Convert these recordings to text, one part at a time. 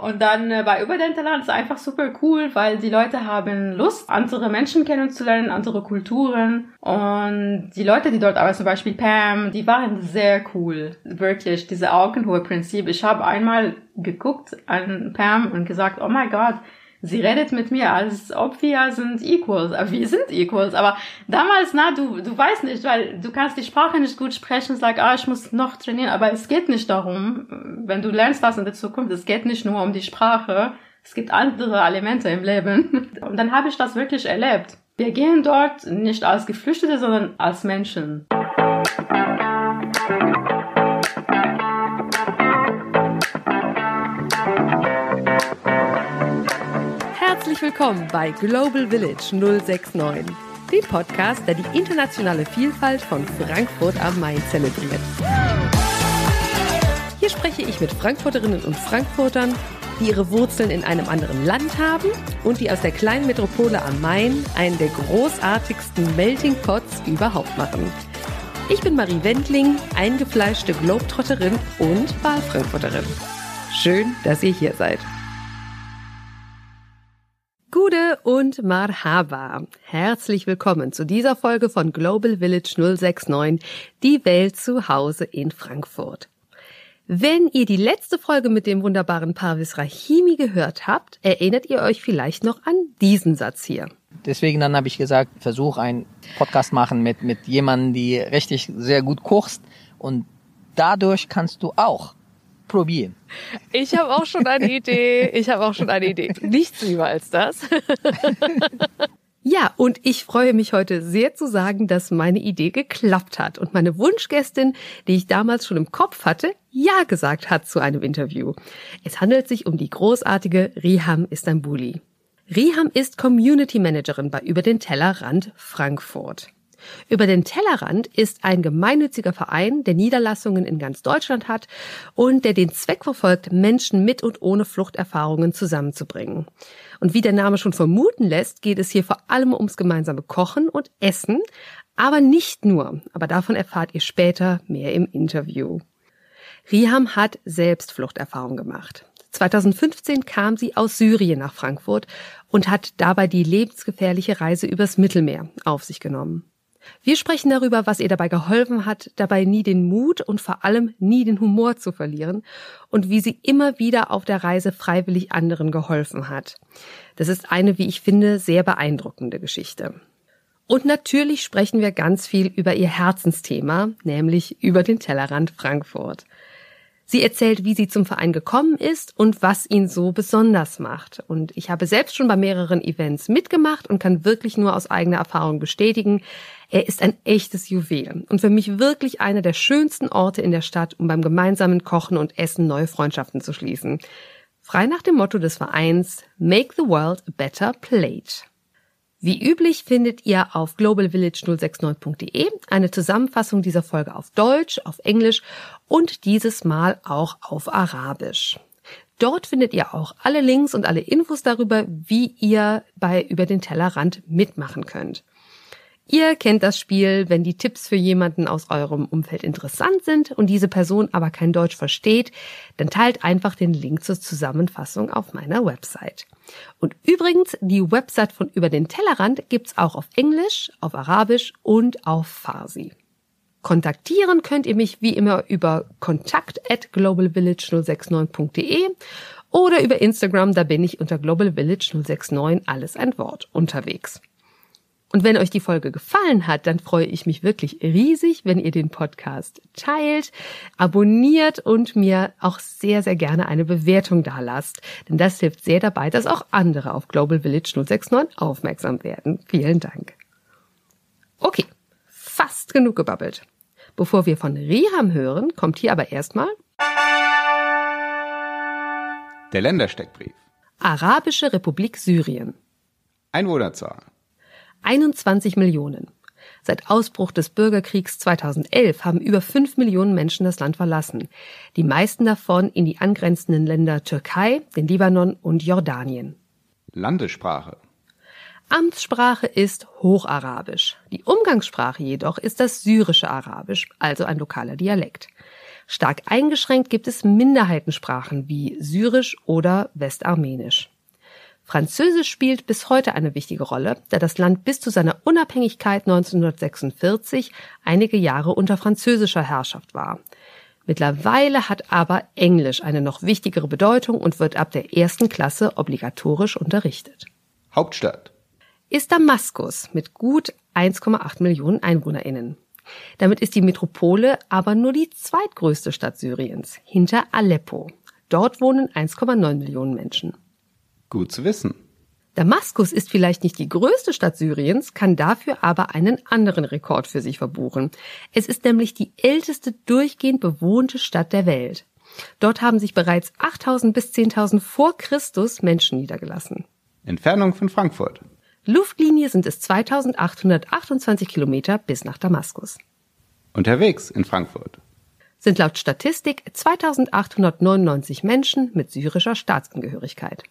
Und dann äh, bei Überdenterland ist einfach super cool, weil die Leute haben Lust, andere Menschen kennenzulernen, andere Kulturen. Und die Leute, die dort arbeiten, zum Beispiel Pam, die waren sehr cool. Wirklich, diese Augenhohe Prinzip. Ich habe einmal geguckt an Pam und gesagt, oh mein Gott, sie redet mit mir, als ob wir sind Equals. Aber wir sind Equals. Aber damals, na, du, du weißt nicht, weil du kannst die Sprache nicht gut sprechen, sag, ah, ich muss noch trainieren. Aber es geht nicht darum, wenn du lernst was in der Zukunft, es geht nicht nur um die Sprache. Es gibt andere Elemente im Leben. Und dann habe ich das wirklich erlebt. Wir gehen dort nicht als Geflüchtete, sondern als Menschen. Herzlich willkommen bei Global Village 069, dem Podcast, der die internationale Vielfalt von Frankfurt am Main zelebriert. Hier spreche ich mit Frankfurterinnen und Frankfurtern, die ihre Wurzeln in einem anderen Land haben und die aus der kleinen Metropole am Main einen der großartigsten Melting Pots überhaupt machen. Ich bin Marie Wendling, eingefleischte Globetrotterin und Wahlfrankfurterin. Schön, dass ihr hier seid. Gude und Marhaba. Herzlich willkommen zu dieser Folge von Global Village 069, die Welt zu Hause in Frankfurt. Wenn ihr die letzte Folge mit dem wunderbaren Parvis Rahimi gehört habt, erinnert ihr euch vielleicht noch an diesen Satz hier. Deswegen dann habe ich gesagt, versuch einen Podcast machen mit, mit jemandem, die richtig sehr gut kochst und dadurch kannst du auch probieren. Ich habe auch schon eine Idee. Ich habe auch schon eine Idee. Nichts lieber als das. Ja, und ich freue mich heute sehr zu sagen, dass meine Idee geklappt hat und meine Wunschgästin, die ich damals schon im Kopf hatte, ja gesagt hat zu einem Interview. Es handelt sich um die großartige Riham Istanbuli. Riham ist Community Managerin bei Über den Tellerrand Frankfurt. Über den Tellerrand ist ein gemeinnütziger Verein, der Niederlassungen in ganz Deutschland hat und der den Zweck verfolgt, Menschen mit und ohne Fluchterfahrungen zusammenzubringen. Und wie der Name schon vermuten lässt, geht es hier vor allem ums gemeinsame Kochen und Essen, aber nicht nur. Aber davon erfahrt ihr später mehr im Interview. Riham hat selbst Fluchterfahrung gemacht. 2015 kam sie aus Syrien nach Frankfurt und hat dabei die lebensgefährliche Reise übers Mittelmeer auf sich genommen. Wir sprechen darüber, was ihr dabei geholfen hat, dabei nie den Mut und vor allem nie den Humor zu verlieren und wie sie immer wieder auf der Reise freiwillig anderen geholfen hat. Das ist eine, wie ich finde, sehr beeindruckende Geschichte. Und natürlich sprechen wir ganz viel über ihr Herzensthema, nämlich über den Tellerrand Frankfurt. Sie erzählt, wie sie zum Verein gekommen ist und was ihn so besonders macht. Und ich habe selbst schon bei mehreren Events mitgemacht und kann wirklich nur aus eigener Erfahrung bestätigen, er ist ein echtes Juwel und für mich wirklich einer der schönsten Orte in der Stadt, um beim gemeinsamen Kochen und Essen neue Freundschaften zu schließen. Frei nach dem Motto des Vereins Make the World a Better Plate. Wie üblich findet ihr auf globalvillage069.de eine Zusammenfassung dieser Folge auf Deutsch, auf Englisch und dieses Mal auch auf Arabisch. Dort findet ihr auch alle Links und alle Infos darüber, wie ihr bei Über den Tellerrand mitmachen könnt. Ihr kennt das Spiel, wenn die Tipps für jemanden aus eurem Umfeld interessant sind und diese Person aber kein Deutsch versteht, dann teilt einfach den Link zur Zusammenfassung auf meiner Website. Und übrigens, die Website von Über den Tellerrand gibt's auch auf Englisch, auf Arabisch und auf Farsi. Kontaktieren könnt ihr mich wie immer über kontakt at globalvillage069.de oder über Instagram, da bin ich unter globalvillage069 alles ein Wort unterwegs. Und wenn euch die Folge gefallen hat, dann freue ich mich wirklich riesig, wenn ihr den Podcast teilt, abonniert und mir auch sehr, sehr gerne eine Bewertung dalasst. Denn das hilft sehr dabei, dass auch andere auf Global Village 069 aufmerksam werden. Vielen Dank. Okay, fast genug gebabbelt. Bevor wir von Riham hören, kommt hier aber erstmal der Ländersteckbrief. Arabische Republik Syrien. Einwohnerzahl 21 Millionen. Seit Ausbruch des Bürgerkriegs 2011 haben über 5 Millionen Menschen das Land verlassen. Die meisten davon in die angrenzenden Länder Türkei, den Libanon und Jordanien. Landessprache. Amtssprache ist Hocharabisch. Die Umgangssprache jedoch ist das syrische Arabisch, also ein lokaler Dialekt. Stark eingeschränkt gibt es Minderheitensprachen wie Syrisch oder Westarmenisch. Französisch spielt bis heute eine wichtige Rolle, da das Land bis zu seiner Unabhängigkeit 1946 einige Jahre unter französischer Herrschaft war. Mittlerweile hat aber Englisch eine noch wichtigere Bedeutung und wird ab der ersten Klasse obligatorisch unterrichtet. Hauptstadt. Ist Damaskus mit gut 1,8 Millionen Einwohnerinnen. Damit ist die Metropole aber nur die zweitgrößte Stadt Syriens, hinter Aleppo. Dort wohnen 1,9 Millionen Menschen. Gut zu wissen. Damaskus ist vielleicht nicht die größte Stadt Syriens, kann dafür aber einen anderen Rekord für sich verbuchen. Es ist nämlich die älteste durchgehend bewohnte Stadt der Welt. Dort haben sich bereits 8000 bis 10.000 vor Christus Menschen niedergelassen. Entfernung von Frankfurt. Luftlinie sind es 2828 Kilometer bis nach Damaskus. Unterwegs in Frankfurt. Sind laut Statistik 2899 Menschen mit syrischer Staatsangehörigkeit.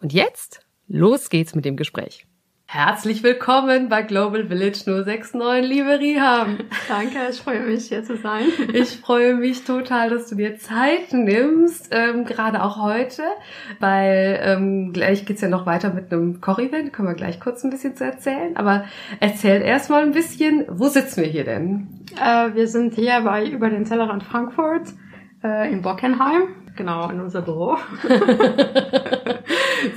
Und jetzt Los geht's mit dem Gespräch. Herzlich willkommen bei Global Village 069, liebe Riham. Danke, ich freue mich, hier zu sein. Ich freue mich total, dass du dir Zeit nimmst, ähm, gerade auch heute, weil ähm, gleich geht's ja noch weiter mit einem Koch-Event, können wir gleich kurz ein bisschen zu erzählen. Aber erzähl erst mal ein bisschen, wo sitzen wir hier denn? Äh, wir sind hier bei Über den Tellerrand Frankfurt äh, in Bockenheim, genau, in unser Büro.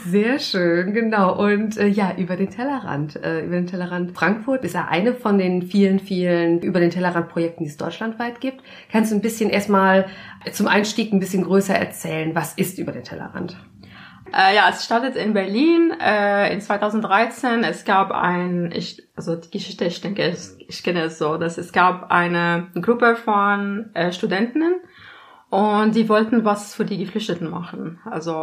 Sehr schön, genau. Und äh, ja, über den Tellerrand, äh, über den Tellerrand Frankfurt ist ja eine von den vielen, vielen über den Tellerrand Projekten, die es deutschlandweit gibt. Kannst du ein bisschen erstmal zum Einstieg ein bisschen größer erzählen, was ist über den Tellerrand? Äh, ja, es startet in Berlin äh, in 2013. Es gab ein, ich, also die Geschichte, ich denke, ich, ich kenne es so, dass es gab eine Gruppe von äh, Studentinnen, und die wollten was für die Geflüchteten machen. Also,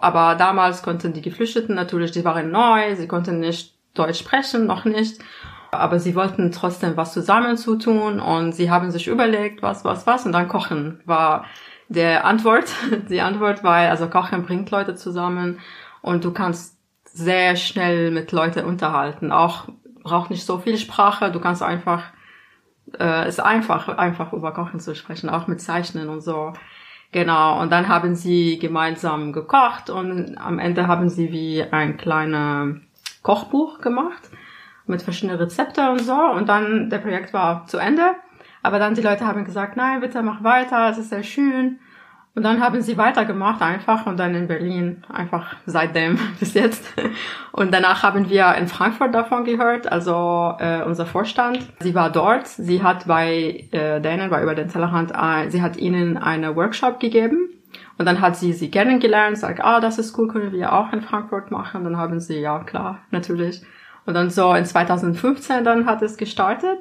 aber damals konnten die Geflüchteten natürlich, die waren neu, sie konnten nicht Deutsch sprechen, noch nicht. Aber sie wollten trotzdem was zusammen zu tun und sie haben sich überlegt, was, was, was und dann kochen war der Antwort. Die Antwort war, also kochen bringt Leute zusammen und du kannst sehr schnell mit Leuten unterhalten. Auch braucht nicht so viel Sprache, du kannst einfach äh, ist einfach, einfach über Kochen zu sprechen, auch mit Zeichnen und so. Genau, und dann haben sie gemeinsam gekocht und am Ende haben sie wie ein kleines Kochbuch gemacht mit verschiedenen Rezepten und so. Und dann der Projekt war zu Ende. Aber dann die Leute haben gesagt, nein, bitte mach weiter, es ist sehr schön. Und dann haben sie weitergemacht einfach und dann in Berlin einfach seitdem bis jetzt. Und danach haben wir in Frankfurt davon gehört, also äh, unser Vorstand, sie war dort, sie hat bei äh, denen, bei über den Tellerrand, äh, sie hat ihnen eine Workshop gegeben und dann hat sie sie kennengelernt, sagt, ah, das ist cool, können wir auch in Frankfurt machen. Dann haben sie, ja klar, natürlich. Und dann so in 2015 dann hat es gestartet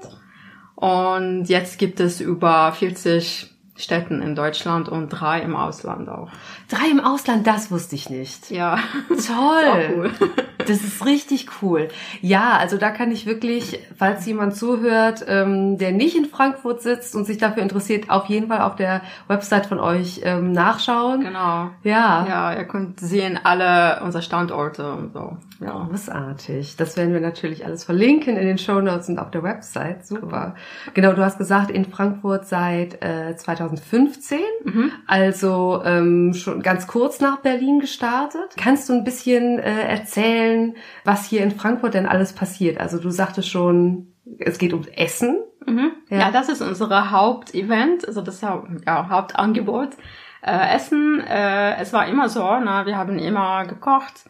und jetzt gibt es über 40 Städten in Deutschland und drei im Ausland auch. Drei im Ausland, das wusste ich nicht. Ja. Toll. cool. Das ist richtig cool. Ja, also da kann ich wirklich, falls jemand zuhört, ähm, der nicht in Frankfurt sitzt und sich dafür interessiert, auf jeden Fall auf der Website von euch ähm, nachschauen. Genau. Ja. Ja, ihr könnt sehen alle unsere Standorte und so. Ja. Großartig. Das werden wir natürlich alles verlinken in den Show Notes und auf der Website. Super. Genau, du hast gesagt, in Frankfurt seit äh, 2015, mhm. also ähm, schon ganz kurz nach Berlin gestartet. Kannst du ein bisschen äh, erzählen, was hier in Frankfurt denn alles passiert? Also du sagtest schon, es geht ums Essen. Mhm. Ja. ja. das ist unser Hauptevent, also das ja, Hauptangebot. Äh, Essen, äh, es war immer so, na, wir haben immer gekocht.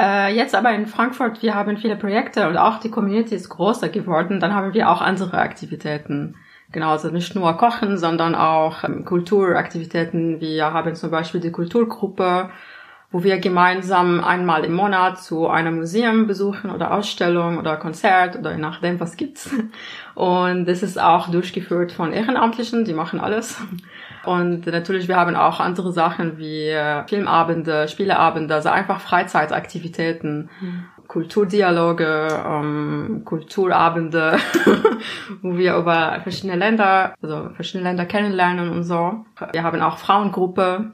Äh, jetzt aber in Frankfurt, wir haben viele Projekte und auch die Community ist größer geworden. Dann haben wir auch andere Aktivitäten. Genau, also nicht nur Kochen, sondern auch ähm, Kulturaktivitäten. Wir haben zum Beispiel die Kulturgruppe, wo wir gemeinsam einmal im Monat zu einem Museum besuchen oder Ausstellung oder Konzert oder je nachdem, was gibt's. Und das ist auch durchgeführt von Ehrenamtlichen, die machen alles. Und natürlich, wir haben auch andere Sachen wie äh, Filmabende, Spieleabende, also einfach Freizeitaktivitäten. Mhm. Kulturdialoge, ähm, Kulturabende, wo wir über verschiedene Länder, also verschiedene Länder kennenlernen und so. Wir haben auch Frauengruppe,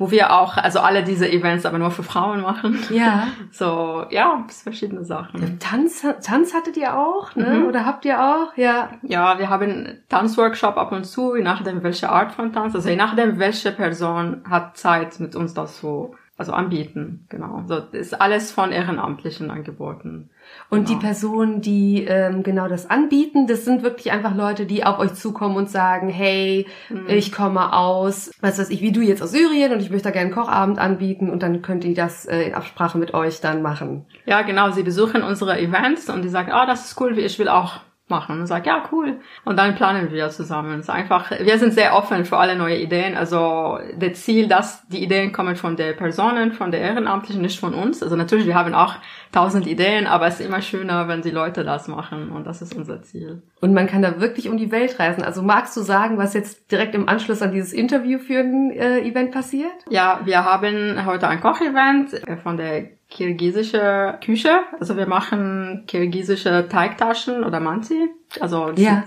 wo wir auch, also alle diese Events aber nur für Frauen machen. Ja. So, ja, verschiedene Sachen. Tanz, Tanz hattet ihr auch, ne? Mhm. Oder habt ihr auch? Ja. Ja, wir haben Tanzworkshop ab und zu, je nachdem welche Art von Tanz, also je nachdem welche Person hat Zeit mit uns das so, also anbieten, genau. So, ist alles von Ehrenamtlichen angeboten. Und die Genau. Personen, die ähm, genau das anbieten, das sind wirklich einfach Leute, die auf euch zukommen und sagen, hey, Mhm. ich komme aus, was weiß ich, wie du jetzt aus Syrien und ich möchte da gerne einen Kochabend anbieten und dann könnt ihr das äh, in Absprache mit euch dann machen. Ja, genau, sie besuchen unsere Events und die sagen, ah, das ist cool, wie ich will auch machen. Und sagt, ja, cool. Und dann planen wir zusammen. Es ist einfach, wir sind sehr offen für alle neue Ideen. Also, das Ziel, dass die Ideen kommen von der Personen, von der Ehrenamtlichen, nicht von uns. Also natürlich, wir haben auch tausend Ideen, aber es ist immer schöner, wenn die Leute das machen. Und das ist unser Ziel. Und man kann da wirklich um die Welt reisen. Also magst du sagen, was jetzt direkt im Anschluss an dieses Interview für ein äh, Event passiert? Ja, wir haben heute ein Kochevent äh, von der kirgisische Küche. Also wir machen kirgisische Teigtaschen oder Manti. Also das Ja.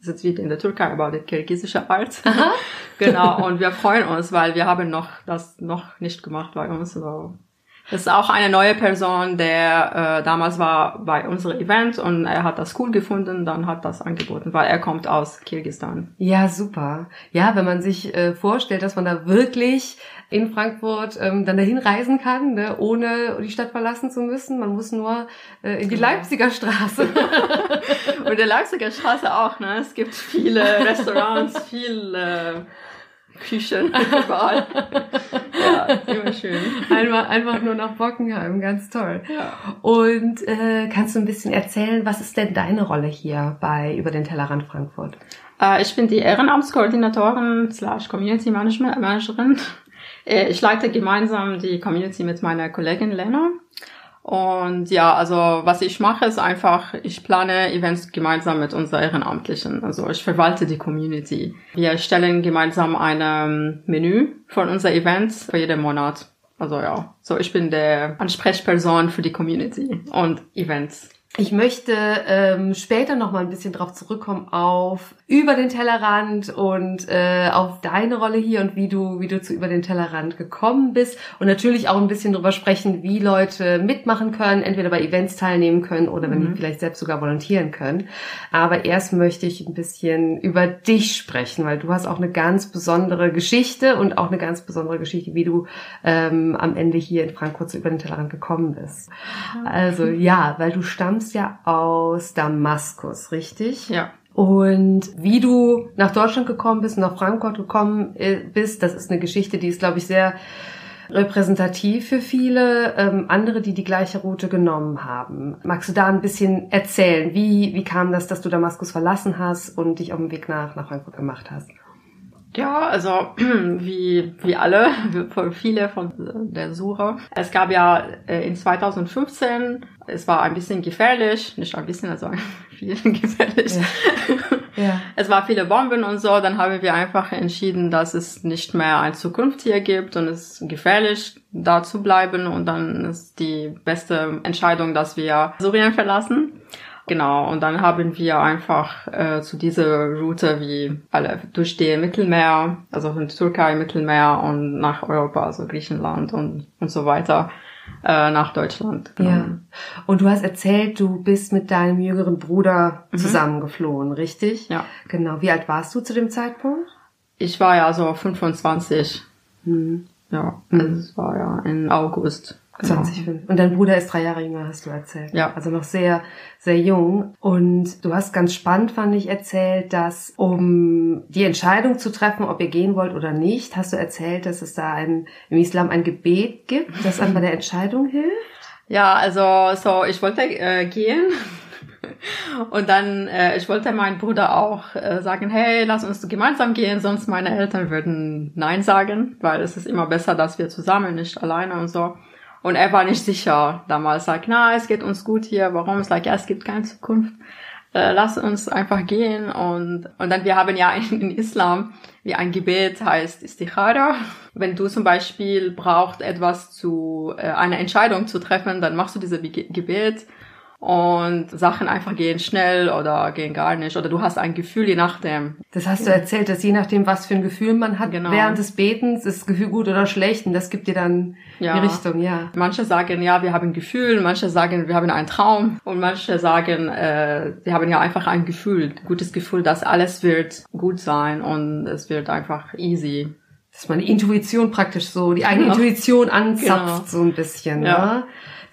ist- jetzt wie in der Türkei, aber die kirgisische Art. genau, und wir freuen uns, weil wir haben noch das noch nicht gemacht bei uns. Also das ist auch eine neue Person, der äh, damals war bei unserem Event und er hat das cool gefunden, dann hat das angeboten, weil er kommt aus Kirgisistan. Ja, super. Ja, wenn man sich äh, vorstellt, dass man da wirklich in Frankfurt ähm, dann dahin reisen kann, ne, ohne die Stadt verlassen zu müssen. Man muss nur äh, in die Genau. Leipziger Straße. Und der Leipziger Straße auch, ne? Es gibt viele Restaurants, viele Küchen überall. ja, immer schön. Einmal, einfach nur nach Bockenheim, ganz toll. Ja. Und äh, kannst du ein bisschen erzählen, was ist denn deine Rolle hier bei Über den Tellerrand Frankfurt? Äh, ich bin die Ehrenamtskoordinatorin slash Community Management Managerin. Äh, Ich leite gemeinsam die Community mit meiner Kollegin Lena. Und ja, also was ich mache, ist einfach, ich plane Events gemeinsam mit unseren Ehrenamtlichen. Also ich verwalte die Community. Wir stellen gemeinsam ein ähm, Menü von unseren Events für jeden Monat. Also ja, so ich bin der Ansprechperson für die Community und Events. Ich möchte ähm, später noch mal ein bisschen drauf zurückkommen auf über den Tellerrand und äh, auf deine Rolle hier und wie du wie du zu über den Tellerrand gekommen bist und natürlich auch ein bisschen drüber sprechen, wie Leute mitmachen können, entweder bei Events teilnehmen können oder wenn die vielleicht selbst sogar volontieren können. Aber erst möchte ich ein bisschen über dich sprechen, weil du hast auch eine ganz besondere Geschichte und auch eine ganz besondere Geschichte, wie du ähm, am Ende hier in Frankfurt zu über den Tellerrand gekommen bist. Also ja, weil du stammst ja aus Damaskus, richtig? Ja. Und wie du nach Deutschland gekommen bist, nach Frankfurt gekommen äh, bist, das ist eine Geschichte, die ist, glaube ich, sehr repräsentativ für viele ähm, andere, die die gleiche Route genommen haben. Magst du da ein bisschen erzählen? Wie, wie kam das, dass du Damaskus verlassen hast und dich auf den Weg nach, nach Frankfurt gemacht hast? Ja, also wie, wie alle, für viele von der Suche. Es gab ja äh, in 2015, es war ein bisschen gefährlich, nicht ein bisschen, also viel gefährlich. Ja. Es war viele Bomben und so, dann haben wir einfach entschieden, dass es nicht mehr eine Zukunft hier gibt und es ist gefährlich, da zu bleiben und dann ist die beste Entscheidung, dass wir Syrien verlassen. Genau, und dann haben wir einfach äh, zu dieser Route wie alle durch die Mittelmeer, also von Türkei, Mittelmeer und nach Europa, also Griechenland und, und so weiter, äh, nach Deutschland. Ja. genommen. Und du hast erzählt, du bist mit deinem jüngeren Bruder zusammengeflohen, richtig? Ja. Genau. Wie alt warst du zu dem Zeitpunkt? Ich war ja so 25. Hm. Ja, es war ja im August. Genau. 2005. Und dein Bruder ist drei Jahre jünger, hast du erzählt. Ja. Also noch sehr, sehr jung. Und du hast ganz spannend, fand ich, erzählt, dass um die Entscheidung zu treffen, ob ihr gehen wollt oder nicht, hast du erzählt, dass es da ein, im Islam ein Gebet gibt, das einem bei der Entscheidung hilft. Ja, also so, ich wollte äh, gehen. Und dann, äh, ich wollte meinem Bruder auch äh, sagen, hey, lass uns gemeinsam gehen, sonst meine Eltern würden Nein sagen, weil es ist immer besser, dass wir zusammen, nicht alleine und so. Und er war nicht sicher damals, sagt, na, es geht uns gut hier, warum? Ich sage, ja, es gibt keine Zukunft. Äh, lass uns einfach gehen und und dann wir haben ja in, Islam wie ein Gebet heißt Istikhara. Wenn du zum Beispiel brauchst etwas zu äh, eine Entscheidung zu treffen, dann machst du diese Ge- Gebet und Sachen einfach gehen schnell oder gehen gar nicht oder du hast ein Gefühl je nachdem. Das hast du erzählt, dass je nachdem, was für ein Gefühl man hat Genau. während des Betens, ist das Gefühl gut oder schlecht und das gibt dir dann Ja. die Richtung, ja. Manche sagen, ja, wir haben ein Gefühl, manche sagen, wir haben einen Traum und manche sagen, äh, wir haben ja einfach ein Gefühl, ein gutes Gefühl, dass alles wird gut sein und es wird einfach easy. Dass man Intuition praktisch so, die eigene Genau. Intuition anzapft Genau. so ein bisschen, Ja. ne?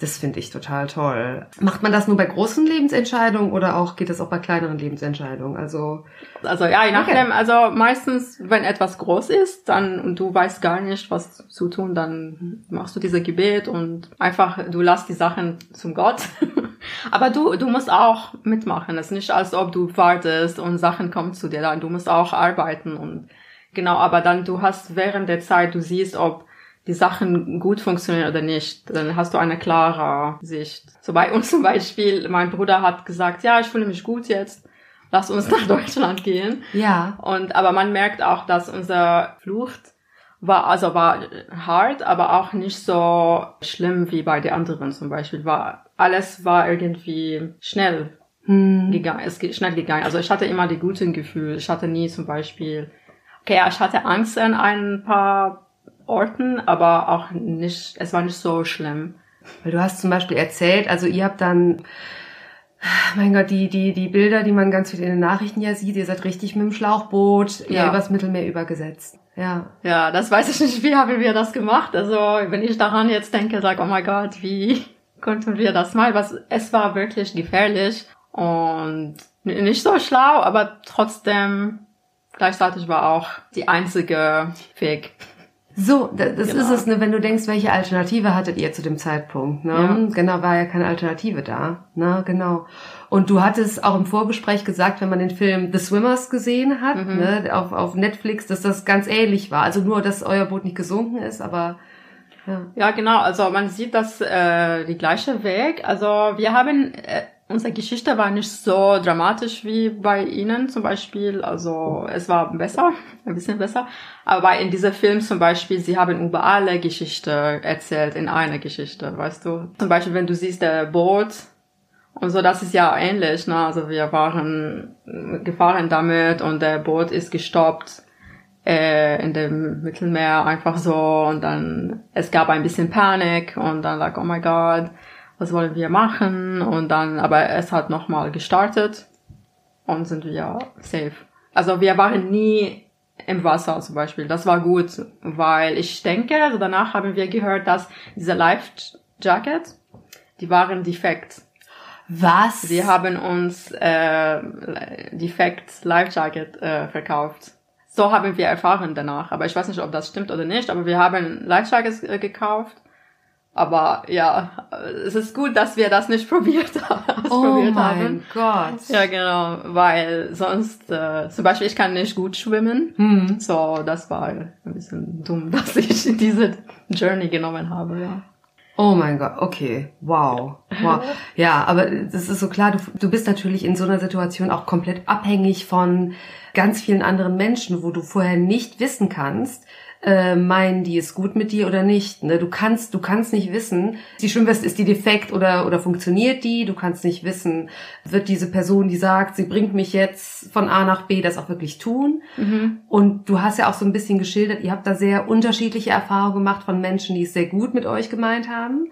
Das finde ich total toll. Macht man das nur bei großen Lebensentscheidungen oder auch geht das auch bei kleineren Lebensentscheidungen? Also Also ja, je nachdem, also meistens, wenn etwas groß ist, dann und du weißt gar nicht, was zu tun, dann machst du diese Gebet und einfach, du lässt die Sachen zum Gott. Aber du, du musst auch mitmachen. Es ist nicht, als ob du wartest und Sachen kommen zu dir. Dann du musst auch arbeiten und genau, aber dann du hast während der Zeit, du siehst, ob die Sachen gut funktionieren oder nicht, dann hast du eine klare Sicht. So bei uns zum Beispiel, mein Bruder hat gesagt, ja, ich fühle mich gut jetzt, lass uns nach Deutschland gehen. ja, Und aber man merkt auch, dass unsere Flucht war also war hart, aber auch nicht so schlimm wie bei den anderen zum Beispiel. War alles war irgendwie schnell hm. gegangen, es geht schnell gegangen. Also ich hatte immer die guten Gefühle. Ich hatte nie zum Beispiel, okay, ich hatte Angst an ein paar Orten, aber auch nicht, es war nicht so schlimm. Weil du hast zum Beispiel erzählt, also ihr habt dann, mein Gott, die, die, die Bilder, die man ganz viel in den Nachrichten ja sieht, ihr seid richtig mit dem Schlauchboot ja. Übers Mittelmeer übergesetzt. Ja. Ja, das weiß ich nicht, wie haben wir das gemacht. Also wenn ich daran jetzt denke, sag, oh mein Gott, wie konnten wir das mal? Was, es war wirklich gefährlich und nicht so schlau, aber trotzdem gleichzeitig war auch die einzige Weg. So, da- das Genau. ist es, ne, wenn du denkst, welche Alternative hattet ihr zu dem Zeitpunkt, ne? Ja. Genau, war ja keine Alternative da, ne, genau. Und du hattest auch im Vorgespräch gesagt, wenn man den Film The Swimmers gesehen hat, Mhm. ne, auf, auf Netflix, dass das ganz ähnlich war. Also nur, dass euer Boot nicht gesunken ist, aber, ja. Ja, genau. Also man sieht das äh, die gleiche Weg. Also wir haben äh, unsere Geschichte war nicht so dramatisch wie bei Ihnen zum Beispiel. Also es war besser, ein bisschen besser. Aber in diesem Film zum Beispiel, Sie haben über alle Geschichte erzählt in einer Geschichte, weißt du. Zum Beispiel, wenn du siehst der Boot und so, das ist ja ähnlich. Ne? Also wir waren gefahren damit und der Boot ist gestoppt äh, in dem Mittelmeer einfach so und dann es gab ein bisschen Panik und dann like oh my god was wollen wir machen und dann aber es hat nochmal gestartet und sind wir safe also wir waren nie im Wasser zum Beispiel das war gut weil ich denke also danach haben wir gehört dass diese Life Jacket die waren defekt Was? Sie haben uns äh, defekt Life Jacket äh, verkauft. So haben wir erfahren danach. Aber ich weiß nicht, ob das stimmt oder nicht. Aber wir haben Life Jackets äh, gekauft. Aber ja, es ist gut, dass wir das nicht probiert, haben- oh mein. Gott. Ja, genau. Weil sonst, äh, zum Beispiel, ich kann nicht gut schwimmen. Hm. So, das war ein bisschen dumm, dass ich diese Journey genommen habe, ja. Oh mein Gott, okay, wow, wow. Ja, aber das ist so klar, du, du bist natürlich in so einer Situation auch komplett abhängig von ganz vielen anderen Menschen, wo du vorher nicht wissen kannst, äh, meinen die es gut mit dir oder nicht. Ne? Du kannst, du kannst nicht wissen, die Schwimmweste ist die defekt oder oder funktioniert die. Du kannst nicht wissen, wird diese Person, die sagt, sie bringt mich jetzt von A nach B, das auch wirklich tun. Und du hast ja auch so ein bisschen geschildert, ihr habt da sehr unterschiedliche Erfahrungen gemacht von Menschen, die es sehr gut mit euch gemeint haben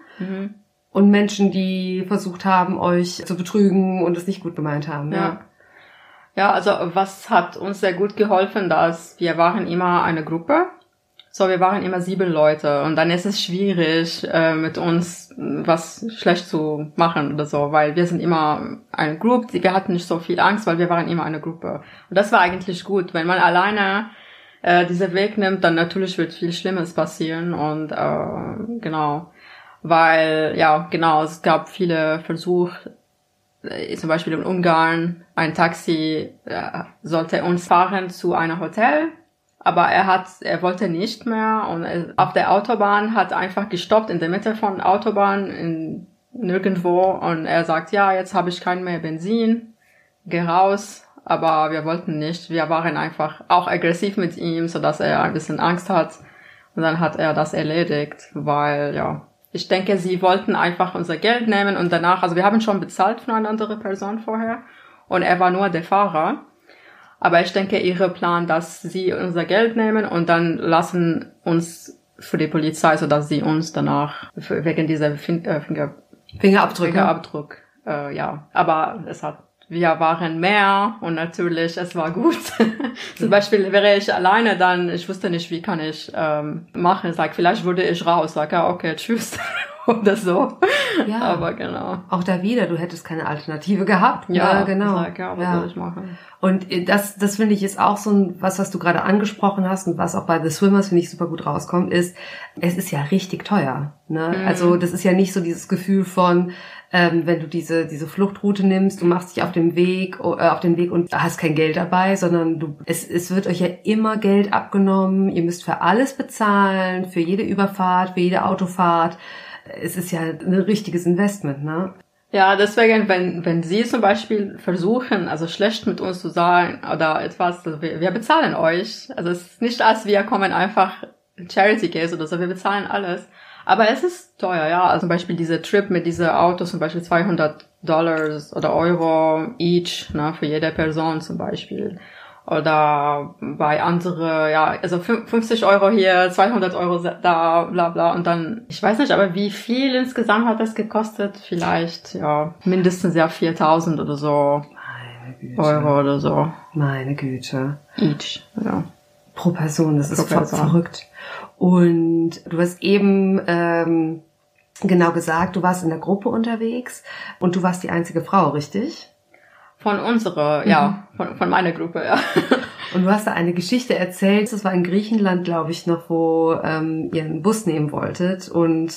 und Menschen, die versucht haben, euch zu betrügen und es nicht gut gemeint haben. Ja. Ja, also was hat uns sehr gut geholfen, dass wir waren immer eine Gruppe. So, wir waren immer sieben Leute und dann ist es schwierig, äh, mit uns was schlecht zu machen oder so, weil wir sind immer eine Gruppe, wir hatten nicht so viel Angst, weil wir waren immer eine Gruppe. Und das war eigentlich gut. Wenn man alleine äh, diesen Weg nimmt, dann natürlich wird viel Schlimmes passieren und äh, genau. Weil, ja, genau, es gab viele Versuche, äh, zum Beispiel in Ungarn, ein Taxi äh, sollte uns fahren zu einem Hotel, aber er hat, er wollte nicht mehr und er, auf der Autobahn hat einfach gestoppt in der Mitte von Autobahn in nirgendwo. Und er sagt, ja, jetzt habe ich kein mehr Benzin, geh raus, aber wir wollten nicht, wir waren einfach auch aggressiv mit ihm, so dass er ein bisschen Angst hat. Und dann hat er das erledigt, weil ja, ich denke, sie wollten einfach unser Geld nehmen und danach, also wir haben schon bezahlt von einer anderen Person vorher. Und er war nur der Fahrer. Aber ich denke, ihre Plan, dass sie unser Geld nehmen und dann lassen uns für die Polizei, so dass sie uns danach wegen dieser fin äh, Finger Fingerabdrücke. Fingerabdruck, äh, ja. Aber es hat, wir waren mehr und natürlich, es war gut. Zum Beispiel wäre ich alleine, dann, ich wusste nicht, wie kann ich ähm, machen. Sag, vielleicht würde ich raus. Sag, ja, okay, tschüss. Oder so. Ja. Aber genau. Auch da wieder, du hättest keine Alternative gehabt. Ja, genau. Sag, ja, was Ja. soll ich machen? Und äh, das, das finde ich ist auch so ein, was, was du gerade angesprochen hast und was auch bei The Swimmers, finde ich, super gut rauskommt, ist, es ist ja richtig teuer. Ne? Mhm. Also das ist ja nicht so dieses Gefühl von, ähm, wenn du diese, diese Fluchtroute nimmst, du machst dich auf dem Weg, äh, auf den Weg und hast kein Geld dabei, sondern du, es, es wird euch ja immer Geld abgenommen, ihr müsst für alles bezahlen, für jede Überfahrt, für jede Autofahrt. Es ist ja ein richtiges Investment, ne? Ja, deswegen, wenn, wenn Sie zum Beispiel versuchen, also schlecht mit uns zu sein oder etwas, also wir, wir bezahlen euch. Also es ist nicht, als wir kommen einfach Charity Case oder so, wir bezahlen alles. Aber es ist teuer, ja. Also zum Beispiel diese Trip mit diese Autos, zum Beispiel 200 Dollars oder Euro each, ne, für jede Person zum Beispiel. Oder bei andere, ja, also fün- 50 Euro hier, 200 Euro da, bla bla. Und dann, ich weiß nicht, aber wie viel insgesamt hat das gekostet? Vielleicht, ja, mindestens ja 4000 oder so Meine Güte. Euro oder so. Meine Güte. Each, ja. Pro Person, das ist Pro ver Person. verrückt. Und du hast eben ähm, genau gesagt, du warst in der Gruppe unterwegs und du warst die einzige Frau, richtig? Von unserer, ja, von, von meiner Gruppe, ja. Und du hast da eine Geschichte erzählt, das war in Griechenland, glaube ich, noch, wo ähm, ihr einen Bus nehmen wolltet und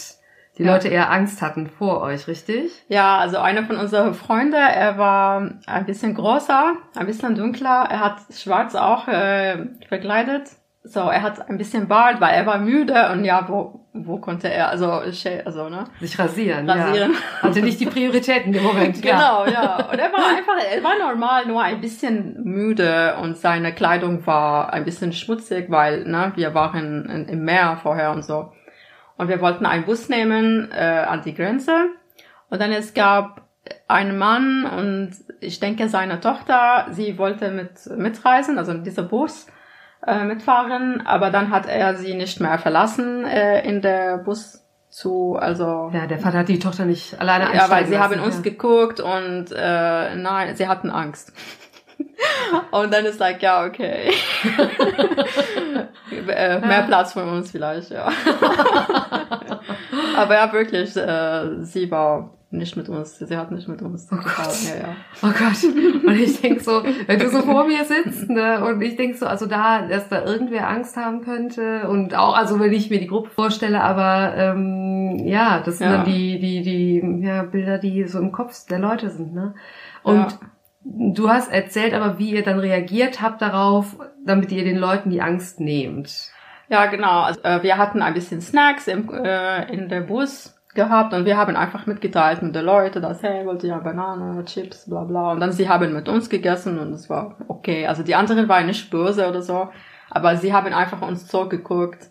die Ja. Leute eher Angst hatten vor euch, richtig? Ja, also einer von unseren Freunden, er war ein bisschen größer, ein bisschen dunkler, er hat schwarz auch äh, verkleidet. So, er hat ein bisschen Bart, weil er war müde und ja, wo, wo konnte er, also, also, ne? Sich rasieren. Rasieren. Ja. Hatte nicht die Prioritäten im Moment. Ja. Genau, ja. Und er war einfach, er war normal, nur ein bisschen müde und seine Kleidung war ein bisschen schmutzig, weil, ne, wir waren in, im Meer vorher und so. Und wir wollten einen Bus nehmen äh, an die Grenze. Und dann es gab einen Mann und ich denke seine Tochter, sie wollte mit mitreisen, also in dieser Bus äh, mitfahren, aber dann hat er sie nicht mehr verlassen äh, in der Bus zu, also Ja, der Vater hat die Tochter nicht alleine ja, einsteigen weil sie lassen, haben uns ja. geguckt und äh, nein, sie hatten Angst. und dann ist like, ja, okay. äh, mehr Platz für uns vielleicht, ja. Aber ja, wirklich, äh, sie war nicht mit uns, sie hat nicht mit uns gefahren, ja, ja. Oh Gott. Und ich denk so, wenn du so vor mir sitzt, ne, und ich denk so, also da, dass da irgendwer Angst haben könnte und auch, also wenn ich mir die Gruppe vorstelle, aber ähm, ja, das sind Ja. dann die, die, die ja, Bilder, die so im Kopf der Leute sind, ne? Und Ja. du hast erzählt aber, wie ihr dann reagiert habt darauf, damit ihr den Leuten die Angst nehmt. Ja, genau. Also, äh, wir hatten ein bisschen Snacks im, äh, in der Bus gehabt und wir haben einfach mitgeteilt mit den Leuten, dass, hey, wollt ihr Banane, Chips, bla bla. Und dann sie haben mit uns gegessen und es war okay. Also die anderen waren nicht böse oder so, aber sie haben einfach uns zurückgeguckt.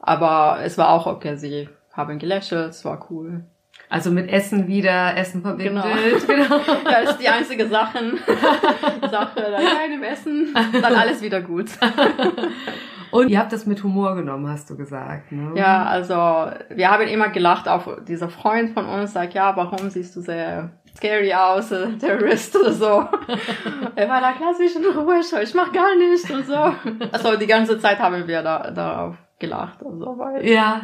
Aber es war auch okay, sie haben gelächelt, es war cool. Also mit Essen wieder, Essen verbindet. Genau. genau. Das ist die einzige Sachen, Sache, dann rein im Essen, dann alles wieder gut. Und ihr habt das mit Humor genommen, hast du gesagt. Ne? Ja, also wir haben immer gelacht auf dieser Freund von uns, sagt, ja, warum siehst du sehr scary aus, äh, Terrorist oder so. er war da klassisch in Ruhe, ich mach gar nichts und so. Also die ganze Zeit haben wir da darauf gelacht und so, weil Ja,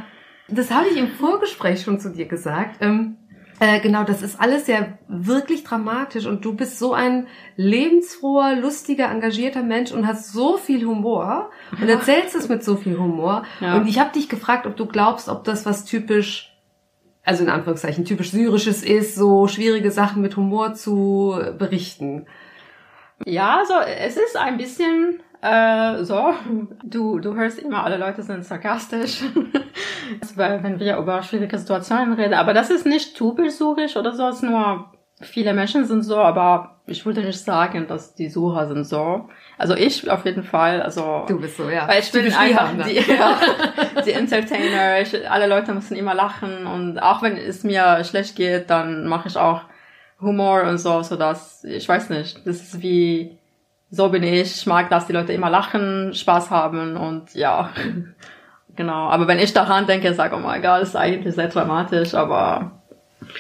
das habe ich im Vorgespräch schon zu dir gesagt. Ähm, äh, genau, das ist alles ja wirklich dramatisch und du bist so ein lebensfroher, lustiger, engagierter Mensch und hast so viel Humor und erzählst es mit so viel Humor. Ja. Und ich habe dich gefragt, ob du glaubst, ob das was typisch, also in Anführungszeichen typisch syrisches ist, so schwierige Sachen mit Humor zu berichten. Ja, so, es ist ein bisschen äh, so. Du, du hörst immer, alle Leute sind sarkastisch, weil, wenn wir über schwierige Situationen reden. Aber das ist nicht typisch surisch oder so, es ist nur, viele Menschen sind so, aber ich würde nicht sagen, dass die Sucher sind so. Also ich auf jeden Fall, also. Du bist so, ja. Weil ich bin einfach Rihanna. die, ja, die Entertainer. Ich, alle Leute müssen immer lachen und auch wenn es mir schlecht geht, dann mache ich auch Humor und so, so dass ich weiß nicht. Das ist wie so bin ich. Ich mag, dass die Leute immer lachen, Spaß haben und ja, genau. Aber wenn ich daran denke, sage oh mein Gott, ist eigentlich sehr dramatisch, aber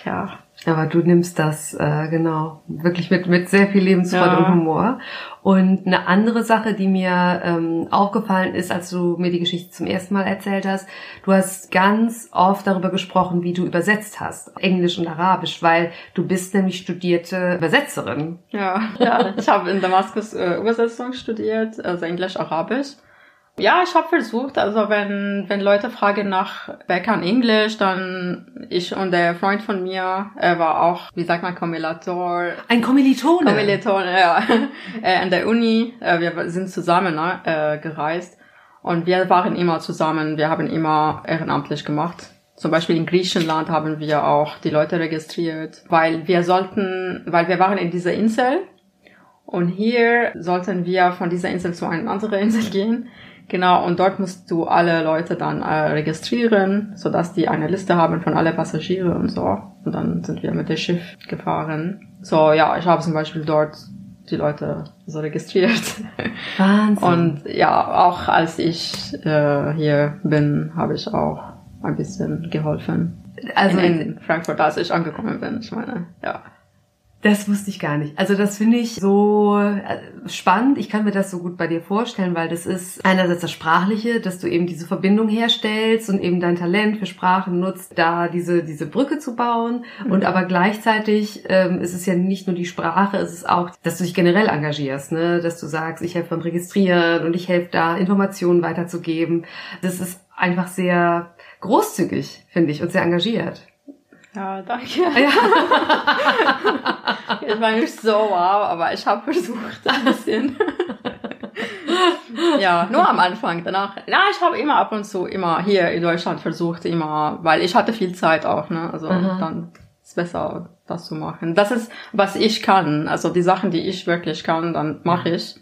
ja, Aber du nimmst das, äh, genau, wirklich mit, mit sehr viel Lebensfreude Ja. und Humor. Und eine andere Sache, die mir ähm, aufgefallen ist, als du mir die Geschichte zum ersten Mal erzählt hast, du hast ganz oft darüber gesprochen, wie du übersetzt hast, Englisch und Arabisch, weil du bist nämlich studierte Übersetzerin. Ja, ja. ich habe in Damaskus äh, Übersetzung studiert, also Englisch, Arabisch. Ja, ich habe versucht, also wenn, wenn Leute fragen nach kann Englisch, dann ich und der Freund von mir, er war auch, wie sagt man, Kommilitor, Ein Kommilitone. Kommiliton, ja, äh, an der Uni. Äh, wir sind zusammen ne, äh, gereist und wir waren immer zusammen. Wir haben immer ehrenamtlich gemacht. Zum Beispiel in Griechenland haben wir auch die Leute registriert, weil wir sollten, weil wir waren in dieser Insel und hier sollten wir von dieser Insel zu einer anderen Insel gehen. Genau, und dort musst du alle Leute dann äh, registrieren, sodass die eine Liste haben von alle Passagiere und so. Und dann sind wir mit dem Schiff gefahren. So, ja, ich habe zum Beispiel dort die Leute so registriert. Wahnsinn. Und ja, auch als ich äh, hier bin, habe ich auch ein bisschen geholfen. also in, in Frankfurt, als ich angekommen bin. Ich meine, ja. Das wusste ich gar nicht. Also das finde ich so äh, spannend. Ich kann mir das so gut bei dir vorstellen, weil das ist einerseits das Sprachliche, dass du eben diese Verbindung herstellst und eben dein Talent für Sprachen nutzt, da diese, diese Brücke zu bauen. Und aber gleichzeitig ähm, ist es ja nicht nur die Sprache, es ist auch, dass du dich generell engagierst, ne? dass du sagst, ich helfe beim Registrieren und ich helfe da, Informationen weiterzugeben. Das ist einfach sehr großzügig, finde ich, und sehr engagiert. Ja, danke. ich war nicht so wow, aber ich habe versucht ein bisschen. ja, nur am Anfang. Danach, ja, ich habe immer ab und zu immer hier in Deutschland versucht, immer, weil ich hatte viel Zeit auch, ne? Also Aha. dann ist besser, das zu machen. Das ist, was ich kann. Also die Sachen, die ich wirklich kann, dann mache ich.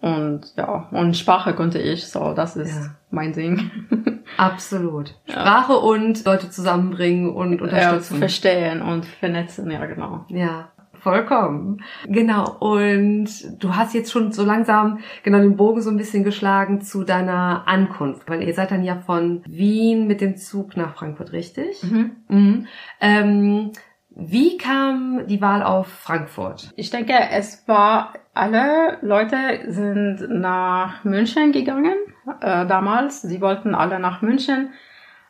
Und ja, und Sprache konnte ich, so das ist Ja. mein Ding. Absolut. Sprache und Leute zusammenbringen und ja, unterstützen. verstehen und vernetzen, ja genau. Ja, vollkommen. Genau. Und du hast jetzt schon so langsam genau den Bogen so ein bisschen geschlagen zu deiner Ankunft. Weil ihr seid dann ja von Wien mit dem Zug nach Frankfurt, richtig? Mhm. Ähm, wie kam die Wahl auf Frankfurt? Ich denke, es war, alle Leute sind nach München gegangen äh, damals. Sie wollten alle nach München.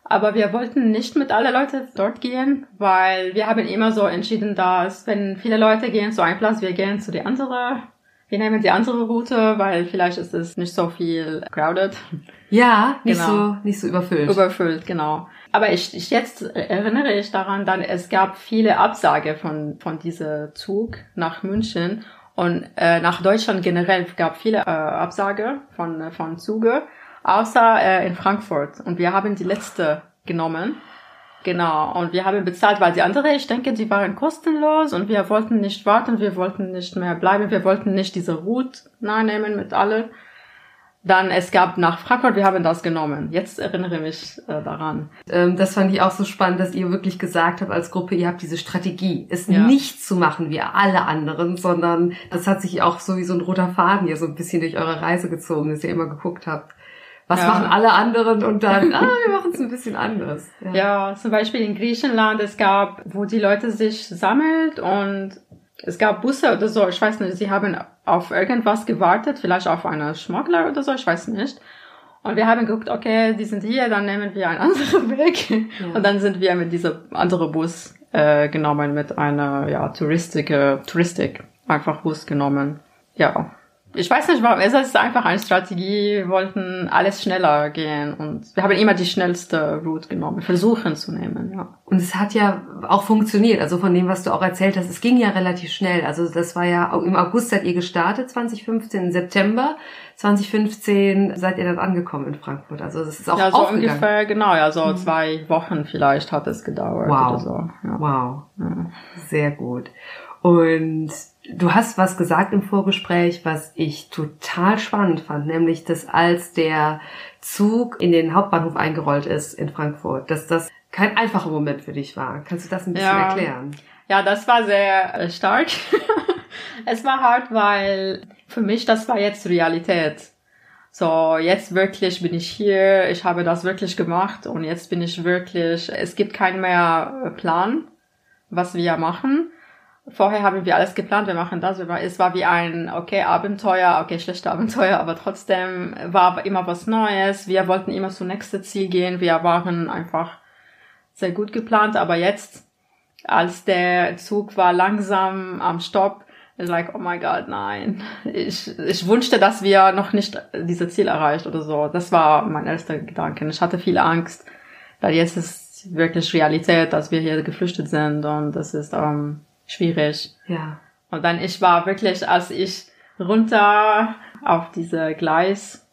Aber wir wollten nicht mit alle Leute dort gehen, weil wir haben immer so entschieden, dass wenn viele Leute gehen zu einem Platz, wir gehen zu die andere. Wir nehmen die andere Route, weil vielleicht ist es nicht so viel crowded, Ja, nicht Genau. so nicht so überfüllt. überfüllt, genau. Aber ich, ich jetzt erinnere ich daran, dann es gab viele Absage von von dieser Zug nach München und äh, nach Deutschland generell gab viele äh, Absage von äh, von Züge, außer äh, in Frankfurt und wir haben die letzte genommen. Genau, und wir haben bezahlt, weil die andere, ich denke, die waren kostenlos und wir wollten nicht warten, wir wollten nicht mehr bleiben, wir wollten nicht diese Route nehmen mit alle. Dann es gab nach Frankfurt, wir haben das genommen. Jetzt erinnere ich mich äh, daran. Ähm, das fand ich auch so spannend, dass ihr wirklich gesagt habt als Gruppe, ihr habt diese Strategie, es Ja. nicht zu machen wie alle anderen, sondern das hat sich auch so wie so ein roter Faden hier so ein bisschen durch eure Reise gezogen, dass ihr immer geguckt habt. Was Ja. machen alle anderen und dann, ah, wir machen es ein bisschen anders. Ja, zum Beispiel in Griechenland, es gab, wo die Leute sich sammelt und es gab Busse oder so, ich weiß nicht, sie haben auf irgendwas gewartet, vielleicht auf einen Schmuggler oder so, ich weiß nicht. Und wir haben geguckt, okay, die sind hier, dann nehmen wir einen anderen Weg. Und dann sind wir mit diesem anderen Bus äh, genommen, mit einer ja, Touristik, äh, Touristik, einfach Bus genommen. Ja. Ich weiß nicht warum, es ist einfach eine Strategie, wir wollten alles schneller gehen und wir haben immer die schnellste Route genommen, versuchen zu nehmen, ja. Und es hat ja auch funktioniert, also von dem, was du auch erzählt hast, es ging ja relativ schnell. Also das war ja, im August seid ihr gestartet, 2015, im September 2015 seid ihr dann angekommen in Frankfurt. Also das ist auch ja, so aufgegangen. ungefähr, genau, ja, so zwei Wochen vielleicht hat es gedauert Wow. oder so. Ja. Wow. Ja. Sehr gut. Und du hast was gesagt im Vorgespräch, was ich total spannend fand, nämlich, dass als der Zug in den Hauptbahnhof eingerollt ist in Frankfurt, dass das kein einfacher Moment für dich war. Kannst du das ein bisschen Ja. erklären? Ja, das war sehr äh, stark. es war hart, weil für mich das war jetzt Realität. So, jetzt wirklich bin ich hier, ich habe das wirklich gemacht und jetzt bin ich wirklich, es gibt keinen mehr äh, Plan, was wir machen. Vorher haben wir alles geplant, wir machen das, es war wie ein, okay, Abenteuer, okay, schlechte Abenteuer, aber trotzdem war immer was Neues, wir wollten immer zum nächsten Ziel gehen, wir waren einfach sehr gut geplant, aber jetzt als der Zug war langsam am Stopp, ist like, oh my God, nein. Ich, ich wünschte, dass wir noch nicht diese Ziel erreicht oder so. Das war mein erster Gedanke. Ich hatte viel Angst, weil jetzt ist wirklich Realität, dass wir hier geflüchtet sind und das ist ähm, schwierig. Ja. Und dann ich war wirklich, als ich runter auf diese Gleis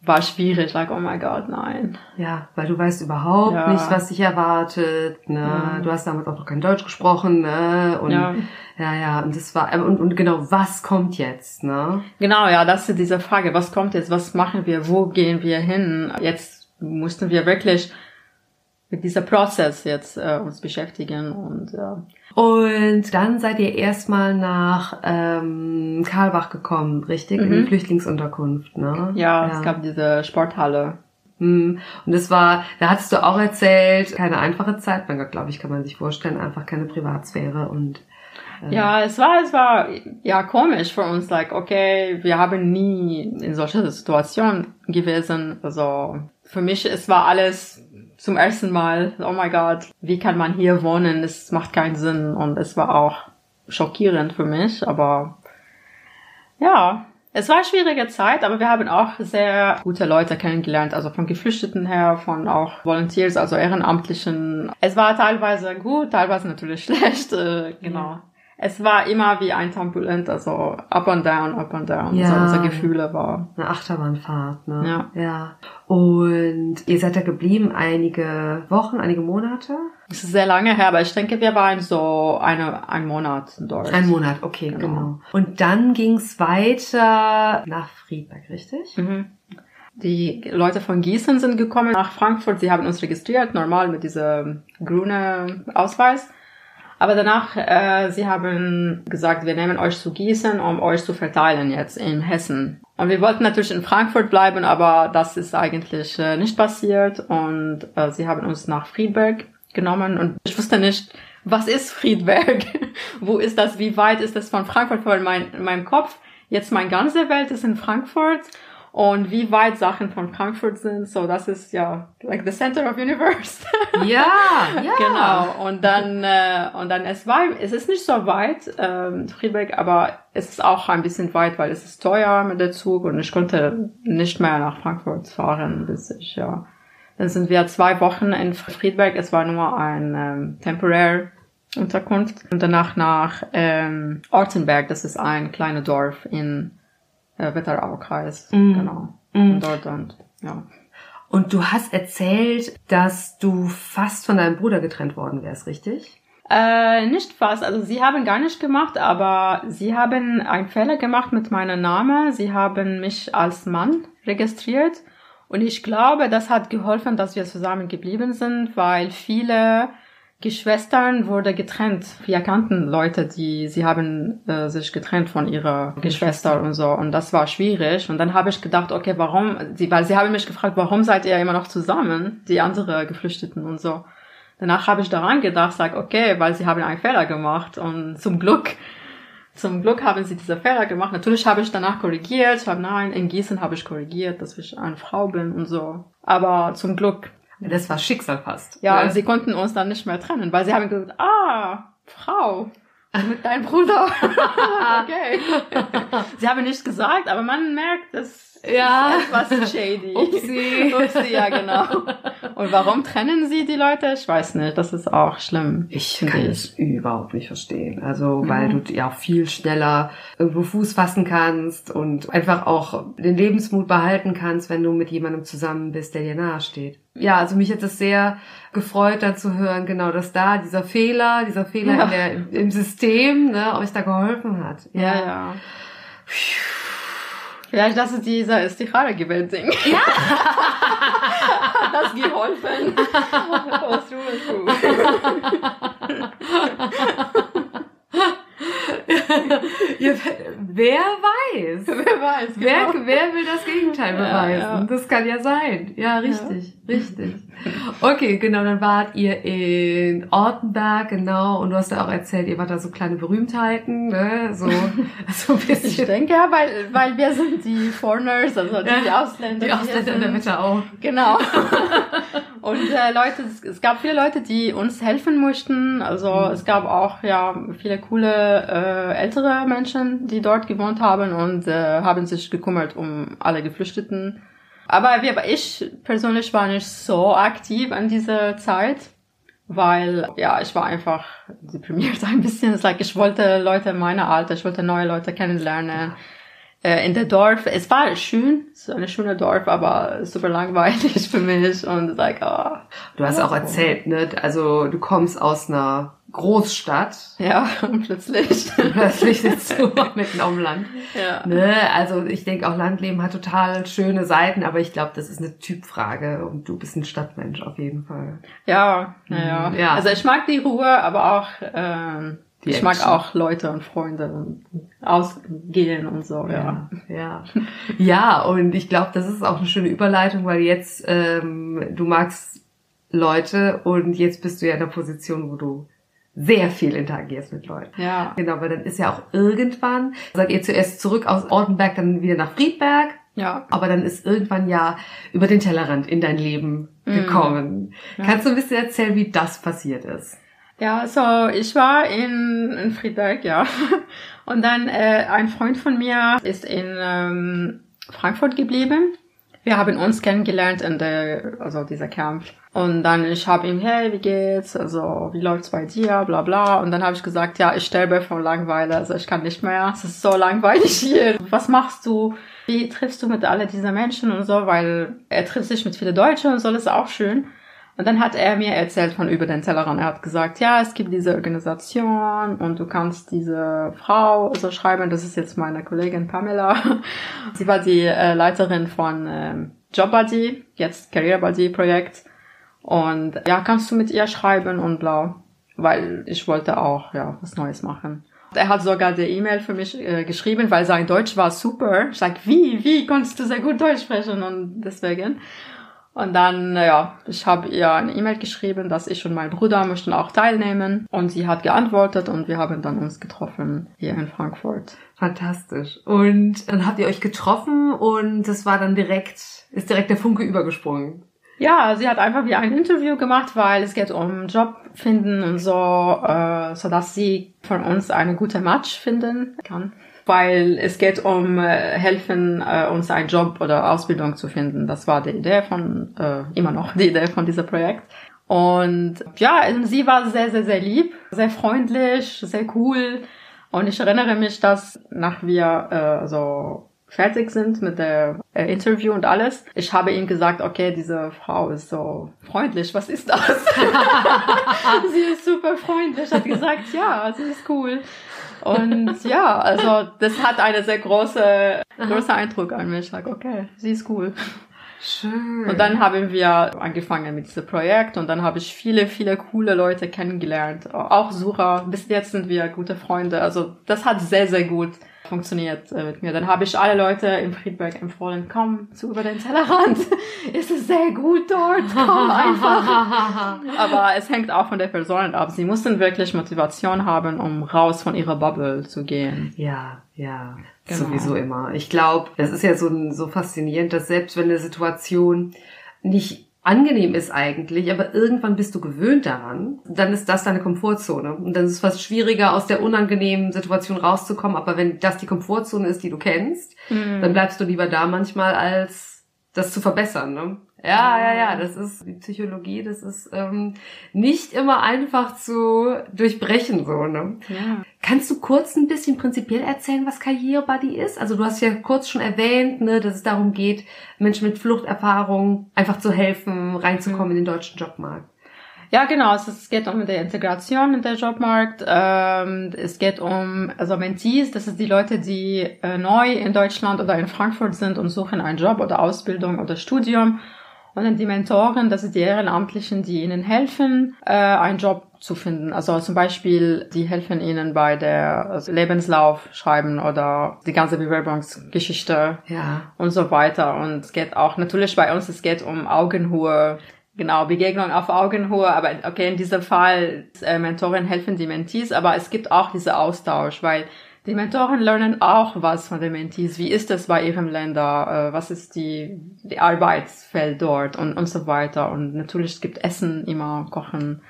war schwierig, like, oh my God, nein. Ja, weil du weißt überhaupt Ja. nicht, was dich erwartet. Ne? Ja. Du hast damals auch noch kein Deutsch gesprochen. Ne? Und, Ja. ja, ja. Und das war und, und genau, was kommt jetzt? Ne? Genau, ja, das ist diese Frage. Was kommt jetzt? Was machen wir? Wo gehen wir hin? Jetzt mussten wir wirklich mit dieser Prozess jetzt äh, uns beschäftigen und ja. Und dann seid ihr erstmal nach ähm, Karlbach gekommen, richtig? In die Mhm. Flüchtlingsunterkunft, ne? ja, es gab diese Sporthalle. Hm. Und das war, da hattest du auch erzählt, keine einfache Zeit. Mein Gott, glaube ich, kann man sich vorstellen, einfach keine Privatsphäre und äh, Ja, es war, es war ja komisch für uns, like, okay, wir haben nie in solcher Situation gewesen. Also für mich, es war alles zum ersten Mal, oh my God, wie kann man hier wohnen? Es macht keinen Sinn. Und es war auch schockierend für mich, aber ja, es war eine schwierige Zeit, aber wir haben auch sehr gute Leute kennengelernt, also von Geflüchteten her, von auch Volunteers, also Ehrenamtlichen. Es war teilweise gut, teilweise natürlich schlecht, äh, genau. Es war immer wie ein Turbulent, also up and down, up and down. Ja. So unsere Gefühle war. eine Achterbahnfahrt, ne? Ja. ja. Und ihr seid da geblieben einige Wochen, einige Monate? Es ist sehr lange her, aber ich denke, wir waren so eine, ein Monat dort. Ein Monat, okay, Genau. genau. Und dann ging's weiter nach Friedberg, richtig? Mhm. Die Leute von Gießen sind gekommen nach Frankfurt. Sie haben uns registriert, normal mit diesem grünen Ausweis. Aber danach, äh, sie haben gesagt, wir nehmen euch zu Gießen, um euch zu verteilen jetzt in Hessen. Und wir wollten natürlich in Frankfurt bleiben, aber das ist eigentlich äh, nicht passiert. Und äh, sie haben uns nach Friedberg genommen und ich wusste nicht, was ist Friedberg? Wo ist das? Wie weit ist das von Frankfurt? Weil mein, in meinem Kopf, jetzt meine ganze Welt ist in Frankfurt und wie weit Sachen von Frankfurt sind. So, das ist ja like the center of universe. Ja, ja. Genau. Und dann, äh, und dann es war, es ist nicht so weit, ähm, Friedberg, aber es ist auch ein bisschen weit, weil es ist teuer mit der Zug und ich konnte nicht mehr nach Frankfurt fahren, bis ich, ja. Dann sind wir zwei Wochen in Friedberg. Es war nur ein ähm, temporär Unterkunft und danach nach ähm, Ortenberg. Das ist ein kleines Dorf in äh, Wetteraukreis. Mhm. Genau. Und dort und ja. Und du hast erzählt, dass du fast von deinem Bruder getrennt worden wärst, richtig? Äh, nicht fast. Also sie haben gar nicht gemacht, aber sie haben einen Fehler gemacht mit meinem Namen. Sie haben mich als Mann registriert. Und ich glaube, das hat geholfen, dass wir zusammen geblieben sind, weil viele Geschwistern wurde getrennt. Wir kannten Leute, die, sie haben äh, sich getrennt von ihrer Geschwister und so. Und das war schwierig. Und dann habe ich gedacht, okay, warum, sie, weil sie haben mich gefragt, warum seid ihr immer noch zusammen, die andere Geflüchteten und so. Danach habe ich daran gedacht, sag, okay, weil sie haben einen Fehler gemacht und zum Glück, zum Glück haben sie diese Fehler gemacht. Natürlich habe ich danach korrigiert, ich habe, nein, in Gießen habe ich korrigiert, dass ich eine Frau bin und so. Aber zum Glück, Das war Schicksal fast. ja, und sie konnten uns dann nicht mehr trennen, weil sie haben gesagt, ah, Frau, mit deinem Bruder. okay. sie haben nichts gesagt, aber man merkt, es Ja. ist etwas shady. Upsi. Upsi, ja, genau. Und warum trennen sie die Leute? Ich weiß nicht, das ist auch schlimm. Ich kann ich. es überhaupt nicht verstehen. Also, weil Mhm. du ja auch viel schneller irgendwo Fuß fassen kannst und einfach auch den Lebensmut behalten kannst, wenn du mit jemandem zusammen bist, der dir nahe steht. Ja, also mich hat es sehr gefreut, dann zu hören, genau, dass da dieser Fehler, dieser Fehler Ja. in der, im System, ne, euch da geholfen hat. Ja, ja. Vielleicht das ist dieser Istikhara gewesen. Ja. das geholfen. Oh, true, true. Ja, wer weiß? Wer weiß. Wer, genau. wer will das Gegenteil Ja, beweisen? ja. Das kann ja sein. Ja, richtig, richtig. Okay, genau, dann wart ihr in Ortenberg, genau, und du hast ja auch erzählt, ihr wart da so kleine Berühmtheiten, ne? So, so ein Ich bisschen. denke ja, weil, weil wir sind die Foreigners, also die, die Ausländer. Die Ausländer in der. Mitte auch. Genau. Und äh, Leute, es, es gab viele Leute, die uns helfen möchten. Also Mhm. es gab auch ja viele coole äh, ältere Menschen, die dort gewohnt haben und äh, haben sich gekümmert um alle Geflüchteten. Aber wir, ich persönlich war nicht so aktiv an dieser Zeit, weil ja ich war einfach deprimiert ein bisschen. Es like, ich wollte Leute meiner Alter, ich wollte neue Leute kennenlernen äh, in der Dorf. Es war schön, so eine schöne Dorf, aber super langweilig für mich und like, oh, Du hast auch erzählt, ne? Also du kommst aus einer Großstadt. ja, und plötzlich. Plötzlich sitzt du mitten auf dem Land. ja. Ne? Also ich denke auch Landleben hat total schöne Seiten, aber ich glaube, das ist eine Typfrage und du bist ein Stadtmensch auf jeden Fall. Ja, naja. Ja. Also ich mag die Ruhe, aber auch ähm, Die ich mag Action. auch Leute und Freunde und ausgehen und so, ja. Ja, ja, und ich glaube, das ist auch eine schöne Überleitung, weil jetzt ähm, du magst Leute und jetzt bist du ja in einer Position, wo du sehr viel interagierst mit Leuten. Ja. Genau, weil dann ist ja auch irgendwann, seid ihr zuerst zurück aus Ortenberg, dann wieder nach Friedberg, Ja. aber dann ist irgendwann ja über den Tellerrand in dein Leben gekommen. Kannst du ein bisschen erzählen, wie das passiert ist? Ja, so ich war in, in Friedberg, ja. Und dann äh, ein Freund von mir ist in ähm, Frankfurt geblieben. Wir haben uns kennengelernt in der, also dieser Camp. Und dann ich habe ihm, hey, wie geht's? Also wie läuft's bei dir? Bla bla. Und dann habe ich gesagt, ja, ich sterbe von Langeweile. Also ich kann nicht mehr. Es ist so langweilig hier. Was machst du? Wie triffst du mit alle dieser Menschen und so? Weil er trifft sich mit vielen Deutschen und so. Das ist auch schön. Und dann hat er mir erzählt von über den Tellerrand. Er hat gesagt, ja, es gibt diese Organisation und du kannst diese Frau so schreiben. Das ist jetzt meine Kollegin Pamela. Sie war die äh, Leiterin von ähm, JobBuddy, jetzt Career Buddy Projekt. Und ja, kannst du mit ihr schreiben und blau. Weil ich wollte auch, ja, was Neues machen. Er hat sogar die E-Mail für mich äh, geschrieben, weil sein Deutsch war super. Ich sag, wie, wie konntest du sehr gut Deutsch sprechen? Und deswegen. Und dann, ja, ich habe ihr eine E-Mail geschrieben, dass ich und mein Bruder möchten auch teilnehmen. Und sie hat geantwortet und wir haben dann uns getroffen hier in Frankfurt. Fantastisch. Und dann habt ihr euch getroffen und das war dann direkt, ist direkt der Funke übergesprungen. Ja, sie hat einfach wie ein Interview gemacht, weil es geht um Job finden und so, äh, so dass sie von uns eine gute Match finden kann. Weil es geht um äh, helfen, äh, uns einen Job oder Ausbildung zu finden. Das war die Idee von, äh, immer noch die Idee von diesem Projekt. Und ja, sie war sehr, sehr, sehr lieb, sehr freundlich, sehr cool. Und ich erinnere mich, dass nach wir äh, so fertig sind mit der äh, Interview und alles, ich habe ihm gesagt, okay, diese Frau ist so freundlich, was ist das? sie ist super freundlich, hat gesagt, ja, sie ist cool. Und ja, also das hat eine sehr große, großer Eindruck an mich. Ich sag, okay, sie ist cool. Schön. Und dann haben wir angefangen mit diesem Projekt und dann habe ich viele, viele coole Leute kennengelernt. Auch Sura. Bis jetzt sind wir gute Freunde. Also das hat sehr, sehr gut funktioniert äh, mit mir. Dann habe ich alle Leute im Friedberg empfohlen, komm zu über den Tellerrand. es ist sehr gut dort, komm einfach. Aber es hängt auch von der Person ab. Sie mussten wirklich Motivation haben, um raus von ihrer Bubble zu gehen. Ja, ja, Genau. sowieso immer. Ich glaube, das ist ja so, so faszinierend, dass selbst wenn eine Situation nicht angenehm ist eigentlich, aber irgendwann bist du gewöhnt daran, dann ist das deine Komfortzone. Und dann ist es fast schwieriger, aus der unangenehmen Situation rauszukommen. Aber wenn das die Komfortzone ist, die du kennst, dann bleibst du lieber da manchmal, als das zu verbessern. Ne? Ja, ja, ja, das ist die Psychologie, das ist ähm, nicht immer einfach zu durchbrechen, so, ne? Ja. Kannst du kurz ein bisschen prinzipiell erzählen, was Karrierebuddy ist? Also du hast ja kurz schon erwähnt, ne, dass es darum geht, Menschen mit Fluchterfahrung einfach zu helfen, reinzukommen in den deutschen Jobmarkt. Ja, genau. Also es geht um die Integration in den Jobmarkt. Ähm, es geht um also Mentees, das ist die Leute, die äh, neu in Deutschland oder in Frankfurt sind und suchen einen Job oder Ausbildung oder Studium. Und dann die Mentoren, das sind die Ehrenamtlichen, die ihnen helfen, äh, einen Job zu finden. Also zum Beispiel, die helfen ihnen bei der also Lebenslauf schreiben oder die ganze Bewerbungsgeschichte Ja. und so weiter. Und es geht auch natürlich bei uns, es geht um Augenhöhe. Genau, Begegnung auf Augenhöhe, aber okay, in diesem Fall, äh, Mentoren helfen die Mentees, aber es gibt auch diesen Austausch, weil die Mentoren lernen auch was von den Mentees. Wie ist es bei ihrem Länder? Äh, was ist die, die Arbeitsfeld dort und, und so weiter. Und natürlich es gibt Essen immer, Kochen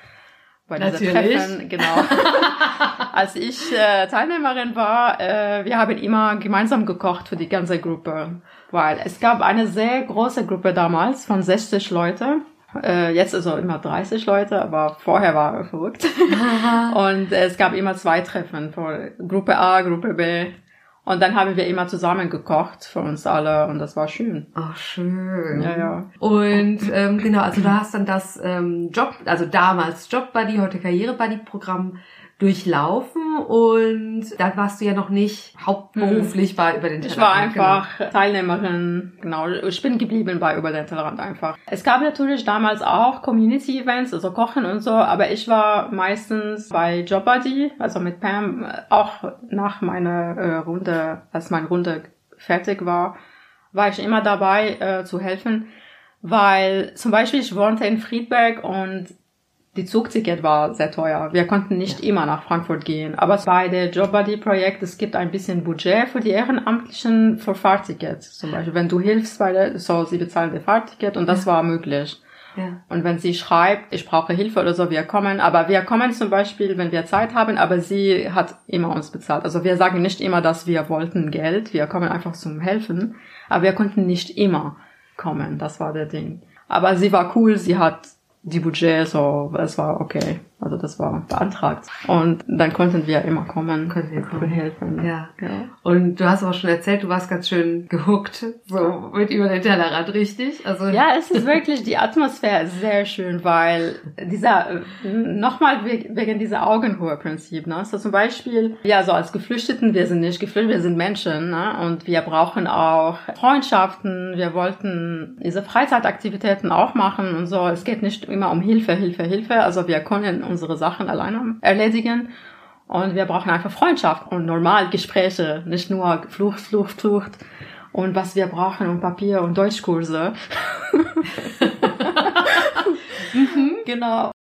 bei Natürlich. Treffen. Genau. Als ich äh, Teilnehmerin war, äh, wir haben immer gemeinsam gekocht für die ganze Gruppe. Weil es gab eine sehr große Gruppe damals von 60 Leute. Äh, jetzt also immer 30 Leute, aber vorher war es verrückt. Und es gab immer zwei Treffen für Gruppe A, Gruppe B. Und dann haben wir immer zusammen gekocht für uns alle und das war schön. Oh, schön. Ja, ja. Und ähm, genau, also du hast dann das ähm, Job, also damals Job Buddy, heute Karriere Buddy Programm durchlaufen und da warst du ja noch nicht hauptberuflich bei über den Ich war Tellerrand, genau. einfach Teilnehmerin, genau. Ich bin geblieben bei Über den Tellerrand einfach. Es gab natürlich damals auch Community-Events, also Kochen und so, aber ich war meistens bei Jobbuddy, also mit Pam, äh, auch nach meiner äh, Runde, als meine Runde fertig war, war ich immer dabei äh, zu helfen, weil zum Beispiel ich wohnte in Friedberg und die Zugticket war sehr teuer. Wir konnten nicht immer nach Frankfurt gehen. Aber bei der JobBuddy-Projekt, es gibt ein bisschen Budget für die Ehrenamtlichen für Fahrtickets. Zum Beispiel, wenn du hilfst bei der, so, sie bezahlen der Fahrticket und das war möglich. Ja. Und wenn sie schreibt, ich brauche Hilfe oder so, wir kommen. Aber wir kommen zum Beispiel, wenn wir Zeit haben, aber sie hat immer uns bezahlt. Also wir sagen nicht immer, dass wir wollten Geld. Wir kommen einfach zum Helfen. Aber wir konnten nicht immer kommen. Das war der Ding. Aber sie war cool. Sie hat die Budget, so, es war okay. Also das war beantragt. Und dann konnten wir immer kommen, Konnten wir kommen. helfen. Ja. ja. Und du hast auch schon erzählt, du warst ganz schön gehuckt, so mit über den Tellerrand, richtig? Also Ja, es ist wirklich, die Atmosphäre ist sehr schön, weil dieser, nochmal we- wegen dieser Augenhöhe-Prinzip, ne? So zum Beispiel, ja, so als Geflüchteten, wir sind nicht geflüchtet, wir sind Menschen, ne? Und wir brauchen auch Freundschaften, wir wollten diese Freizeitaktivitäten auch machen und so. Es geht nicht immer um Hilfe, Hilfe, Hilfe. Also wir können unsere Sachen alleine erledigen. Und wir brauchen einfach Freundschaft und normal Gespräche, nicht nur Flucht, Flucht, Flucht. Und was wir brauchen und Papier und Deutschkurse. Genau.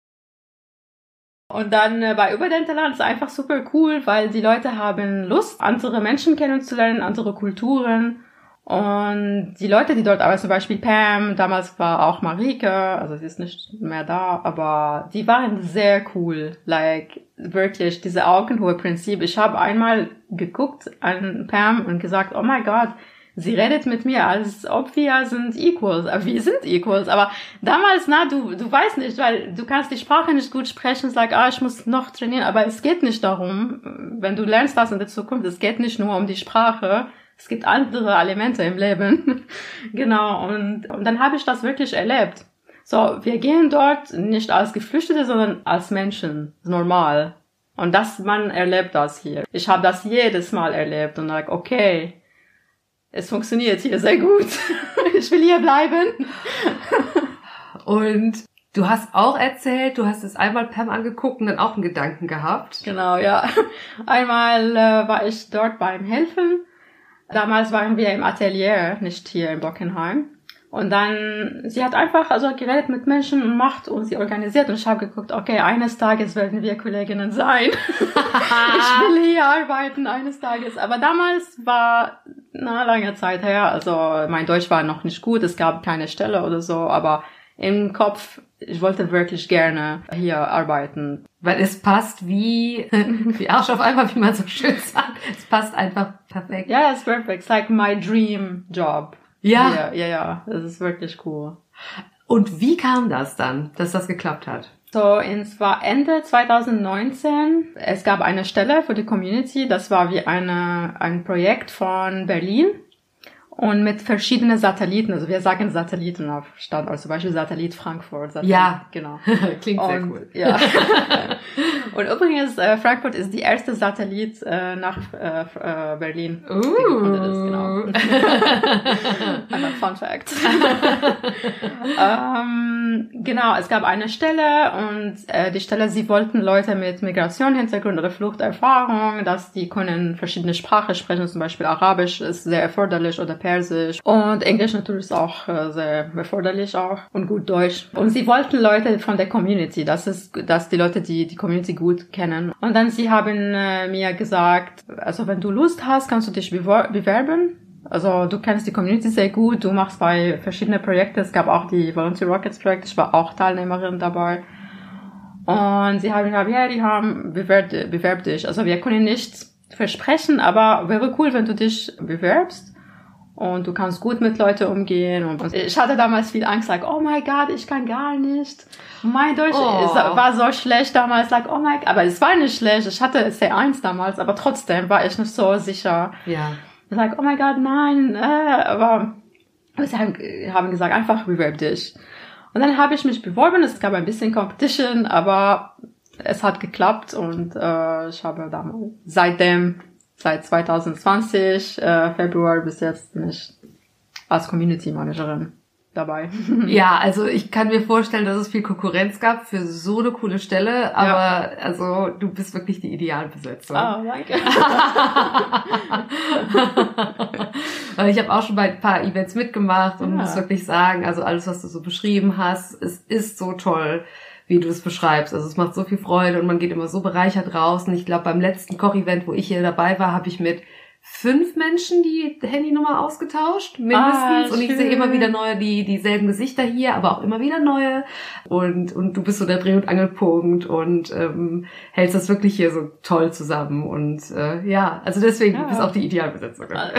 Und dann äh, bei Über den Tellerrand ist einfach super cool, weil die Leute haben Lust, andere Menschen kennenzulernen, andere Kulturen. Und die Leute, die dort arbeiten, zum Beispiel Pam, damals war auch Marike, also sie ist nicht mehr da, aber die waren sehr cool. Like, wirklich, diese Augenhöhe-Prinzip. Ich habe einmal geguckt an Pam und gesagt, oh my God, sie redet mit mir, als ob wir sind Equals. Aber wir sind Equals. Aber damals, na, du, du weißt nicht, weil du kannst die Sprache nicht gut sprechen, sag, ah, ich muss noch trainieren. Aber es geht nicht darum, wenn du lernst das in der Zukunft, es geht nicht nur um die Sprache. Es gibt andere Elemente im Leben. genau. Und, und dann habe ich das wirklich erlebt. So, wir gehen dort nicht als Geflüchtete, sondern als Menschen. Normal. Und das, man erlebt das hier. Ich habe das jedes Mal erlebt und like, okay, es funktioniert hier sehr gut. ich will hier bleiben. Und du hast auch erzählt, du hast es einmal Pam angeguckt und dann auch einen Gedanken gehabt. Genau, ja. Einmal äh, war ich dort beim Helfen. Damals waren wir im Atelier, nicht hier in Bockenheim. Und dann, sie hat einfach also geredet mit Menschen und macht und sie organisiert und ich habe geguckt, okay, eines Tages werden wir Kolleginnen sein. ich will hier arbeiten eines Tages. Aber damals war, na, lange Zeit her, also mein Deutsch war noch nicht gut, es gab keine Stelle oder so, aber im Kopf, ich wollte wirklich gerne hier arbeiten. Weil es passt wie, wie Arsch auf einmal, wie man so schön sagt. Es passt einfach perfekt. Yeah, it's perfect. It's like my dream job. Ja. Ja, ja, ja, das ist wirklich cool. Und wie kam das dann, dass das geklappt hat? So, es war Ende 2019. Es gab eine Stelle für die Community. Das war wie eine, ein Projekt von Berlin. Und mit verschiedenen Satelliten. Also wir sagen Satelliten auf Standort. Zum Beispiel Satellit Frankfurt. Satellit, Ja. Genau. Klingt sehr Und, cool. Ja. Und übrigens, äh, Frankfurt ist die erste Satellit äh, nach äh, äh, Berlin. Uh. ist, genau. Einmal Fun Fact. ähm, genau, es gab eine Stelle und äh, die Stelle, sie wollten Leute mit Migrationshintergrund oder Fluchterfahrung, dass die können verschiedene Sprachen sprechen, zum Beispiel Arabisch ist sehr erforderlich oder Persisch und Englisch natürlich auch äh, sehr erforderlich auch und gut Deutsch. Und sie wollten Leute von der Community, das ist, dass die Leute, die die Community gut kennen. Und dann sie haben äh, mir gesagt, also wenn du Lust hast, kannst du dich bewerben. Also du kennst die Community sehr gut, du machst bei verschiedenen Projekten, es gab auch die Volunteer Rockets Projekt, ich war auch Teilnehmerin dabei. Und sie haben gesagt, ja, die haben, bewerb, bewerb dich. Also wir können nichts versprechen, aber wäre cool, wenn du dich bewerbst. Und du kannst gut mit Leuten umgehen. Und ich hatte damals viel Angst, like, oh my God, ich kann gar nicht. Mein Deutsch Oh. war so schlecht damals, like, oh my God. Aber es war nicht schlecht. Ich hatte C1 damals, aber trotzdem war ich nicht so sicher. Ja. Ich sag, oh my God, nein, äh, aber sie haben, haben gesagt, einfach bewerb dich. Und dann habe ich mich beworben, es gab ein bisschen Competition, aber es hat geklappt und äh, ich habe damals seitdem, seit 2020, äh, Februar bis jetzt bin ich als Community Managerin dabei. Ja, also ich kann mir vorstellen, dass es viel Konkurrenz gab für so eine coole Stelle, aber also du bist wirklich die Idealbesetzung. Ah, danke. Ich habe auch schon bei ein paar Events mitgemacht und Ja. muss wirklich sagen, also alles, was du so beschrieben hast, es ist so toll, wie du es beschreibst. Also es macht so viel Freude und man geht immer so bereichert raus. Und ich glaube, beim letzten Koch-Event, wo ich hier dabei war, habe ich mit fünf Menschen die Handynummer ausgetauscht, mindestens. Ah, und ich sehe immer wieder neue, die dieselben Gesichter hier, aber auch immer wieder neue. Und, und du bist so der Dreh- und Angelpunkt und ähm, hältst das wirklich hier so toll zusammen. Und äh, ja, also deswegen Ja. du bist auch die Idealbesetzung. Ah,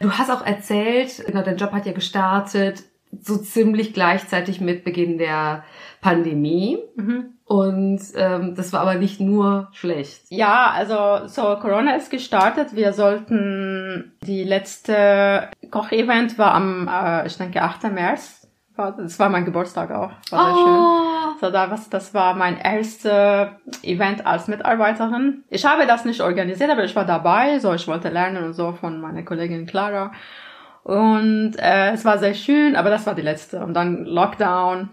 Du hast auch erzählt, genau, dein Job hat ja gestartet, so ziemlich gleichzeitig mit Beginn der Pandemie. Mhm. Und ähm, das war aber nicht nur schlecht. Ja, also so Corona ist gestartet. Wir sollten die letzte Kochevent war am, äh, ich denke, 8. März. War- Das war mein Geburtstag auch. War sehr schön. Oh, So, da, was, das war mein erstes Event als Mitarbeiterin. Ich habe das nicht organisiert, aber ich war dabei. So, ich wollte lernen und so von meiner Kollegin Clara. Und äh, es war sehr schön, aber das war die letzte. Und dann Lockdown,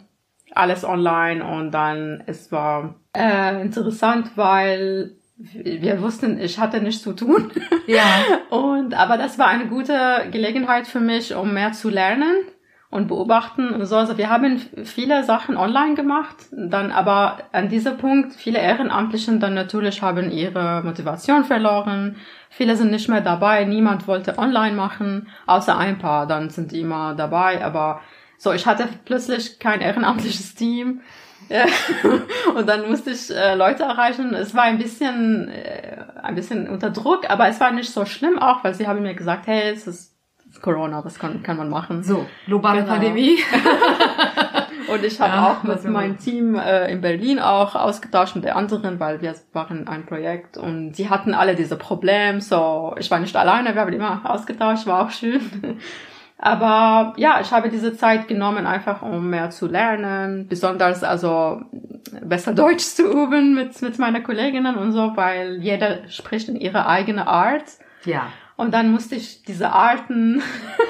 alles online und dann es war äh, interessant, weil wir wussten, ich hatte nichts zu tun. ja. Und aber das war eine gute Gelegenheit für mich, um mehr zu lernen und beobachten so. Also wir haben viele Sachen online gemacht, dann aber an diesem Punkt viele Ehrenamtlichen dann natürlich haben ihre Motivation verloren. Viele sind nicht mehr dabei, niemand wollte online machen, außer ein paar, dann sind die immer dabei, aber so, ich hatte plötzlich kein ehrenamtliches Team. Und dann musste ich äh, Leute erreichen. Es war ein bisschen, äh, ein bisschen unter Druck, aber es war nicht so schlimm auch, weil sie haben mir gesagt, hey, es ist Corona, was kann, kann man machen? So, globale Genau. Pandemie. Und ich habe Ja, auch mit meinem. Team äh, in Berlin auch ausgetauscht mit den anderen, weil wir waren ein Projekt und die hatten alle diese Probleme. So, ich war nicht alleine, wir haben immer ausgetauscht, war auch schön. Aber ja, ich habe diese Zeit genommen, einfach um mehr zu lernen, besonders also besser Deutsch zu üben mit, mit meinen Kolleginnen und so, weil jeder spricht in ihrer eigenen Art. ja. Und dann musste ich diese Arten,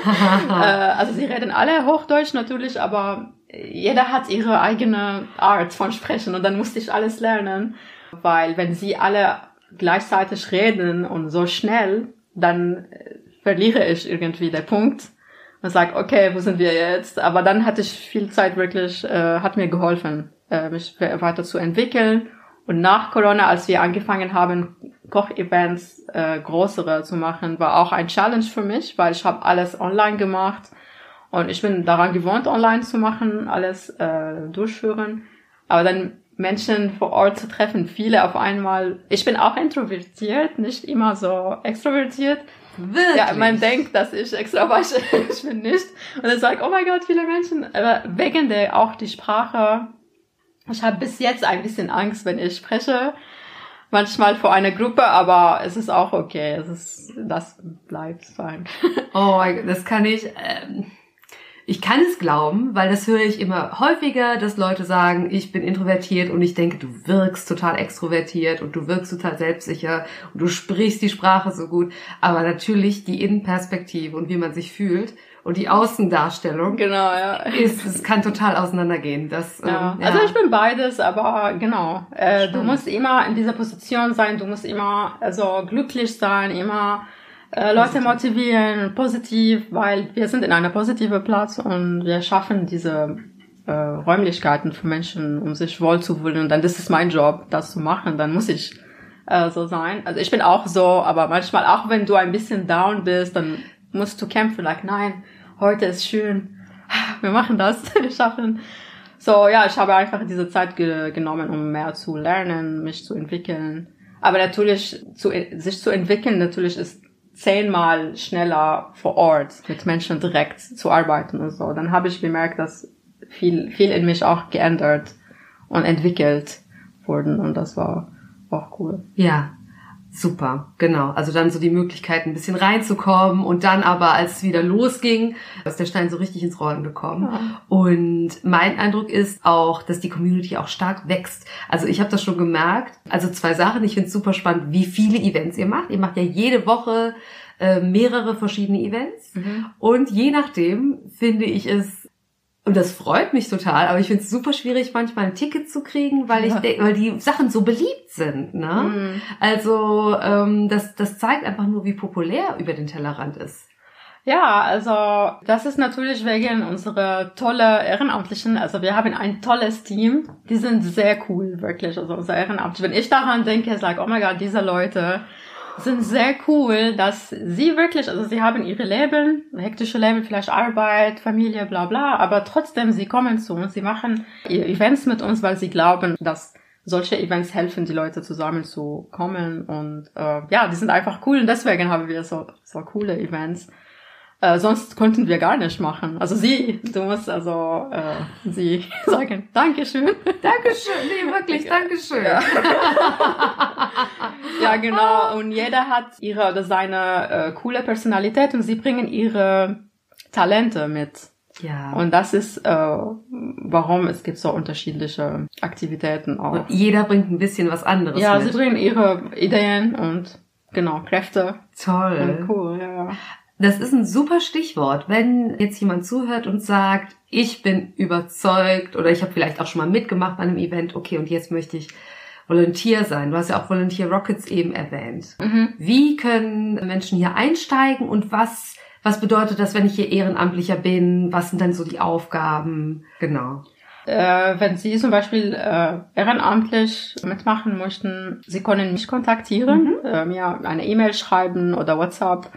äh, also sie reden alle Hochdeutsch natürlich, aber jeder hat ihre eigene Art von Sprechen und dann musste ich alles lernen, weil wenn sie alle gleichzeitig reden und so schnell, dann äh, verliere ich irgendwie den Punkt und sage, okay, wo sind wir jetzt? Aber dann hatte ich viel Zeit wirklich, äh, hat mir geholfen, äh, mich weiter zu entwickeln. Und nach Corona, als wir angefangen haben, Kochevents äh, größere zu machen, war auch ein Challenge für mich, weil ich habe alles online gemacht und ich bin daran gewohnt, online zu machen, alles äh, durchführen. Aber dann Menschen vor Ort zu treffen, viele auf einmal. Ich bin auch introvertiert, nicht immer so extrovertiert. Wirklich? Ja, man denkt, dass ich extrovertiert ich bin nicht. Und dann sagt, oh mein Gott, viele Menschen. Aber wegen der auch die Sprache. Ich habe bis jetzt ein bisschen Angst, wenn ich spreche. Manchmal vor einer Gruppe, aber es ist auch okay. Es ist, das bleibt fein. Oh das kann ich. Ähm, ich kann es glauben, weil das höre ich immer häufiger, dass Leute sagen, ich bin introvertiert und ich denke, du wirkst total extrovertiert und du wirkst total selbstsicher und du sprichst die Sprache so gut. Aber natürlich die Innenperspektive und wie man sich fühlt und die Außendarstellung Genau, ja. ist, es kann total auseinandergehen. Das, Ja. ähm, Also ich bin beides, aber genau. Äh, du musst immer in dieser Position sein, du musst immer also glücklich sein, immer äh, Leute motivieren, positiv, weil wir sind in einer positiven Platz und wir schaffen diese äh, Räumlichkeiten für Menschen, um sich wohlzufühlen. Und dann das ist mein Job, das zu machen. Dann muss ich äh, so sein. Also ich bin auch so, aber manchmal auch wenn du ein bisschen down bist, dann musst du kämpfen. Like nein, heute ist schön, wir machen das, wir schaffen. So, ja, ich habe einfach diese Zeit ge genommen, um mehr zu lernen, mich zu entwickeln. Aber natürlich, zu, sich zu entwickeln, natürlich ist zehnmal schneller vor Ort mit Menschen direkt zu arbeiten und so. Dann habe ich gemerkt, dass viel, viel in mich auch geändert und entwickelt wurden und das war auch cool. Ja, super, genau. Also dann so die Möglichkeit, ein bisschen reinzukommen und dann aber, als es wieder losging, ist der Stein so richtig ins Rollen gekommen. Ja. Und mein Eindruck ist auch, dass die Community auch stark wächst. Also ich habe das schon gemerkt. Also zwei Sachen. Ich finde es super spannend, wie viele Events ihr macht. Ihr macht ja jede Woche äh, mehrere verschiedene Events. Und je nachdem finde ich es und das freut mich total, aber ich finde es super schwierig, manchmal ein Ticket zu kriegen, weil ich Ja. denk, weil die Sachen so beliebt sind. Ne? Mhm. Also ähm, das, das zeigt einfach nur, wie populär über den Tellerrand ist. Ja, also das ist natürlich wegen unserer tolle Ehrenamtlichen. Also wir haben ein tolles Team. Die sind sehr cool, wirklich. Also unser Ehrenamt. Wenn ich daran denke, sage, oh mein Gott, diese Leute sind sehr cool, dass sie wirklich, also sie haben ihre Leben, hektische Leben, vielleicht Arbeit, Familie, bla bla, aber trotzdem, sie kommen zu uns, sie machen Events mit uns, weil sie glauben, dass solche Events helfen, die Leute zusammenzukommen und äh, ja, die sind einfach cool und deswegen haben wir so, so coole Events. Äh, sonst konnten wir gar nicht machen. Also sie, du musst also äh, sie sagen, Dankeschön. Dankeschön, nee, wirklich, Dankeschön. Ja. ja, genau. Und jeder hat ihre oder seine äh, coole Personalität und sie bringen ihre Talente mit. Ja. Und das ist, äh, warum es gibt so unterschiedliche Aktivitäten auch. Und jeder bringt ein bisschen was anderes Ja, mit. sie bringen ihre Ideen und genau, Kräfte. Toll. Und cool, ja, ja. Das ist ein super Stichwort. Wenn jetzt jemand zuhört und sagt, ich bin überzeugt oder ich habe vielleicht auch schon mal mitgemacht bei einem Event, okay, und jetzt möchte ich Volunteer sein. Du hast ja auch Volunteer Rockets eben erwähnt. Mhm. Wie können Menschen hier einsteigen und was, was bedeutet das, wenn ich hier Ehrenamtlicher bin? Was sind dann so die Aufgaben? Genau. Äh, wenn Sie zum Beispiel äh, ehrenamtlich mitmachen möchten, Sie können mich kontaktieren, äh, mir eine E-Mail schreiben oder WhatsApp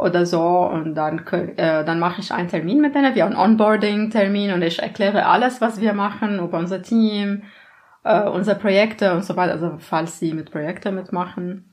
oder so und dann äh, dann mache ich einen Termin mit denen, wir haben einen Onboarding-Termin und ich erkläre alles, was wir machen über unser Team, äh, unsere Projekte und so weiter, also falls Sie mit Projekten mitmachen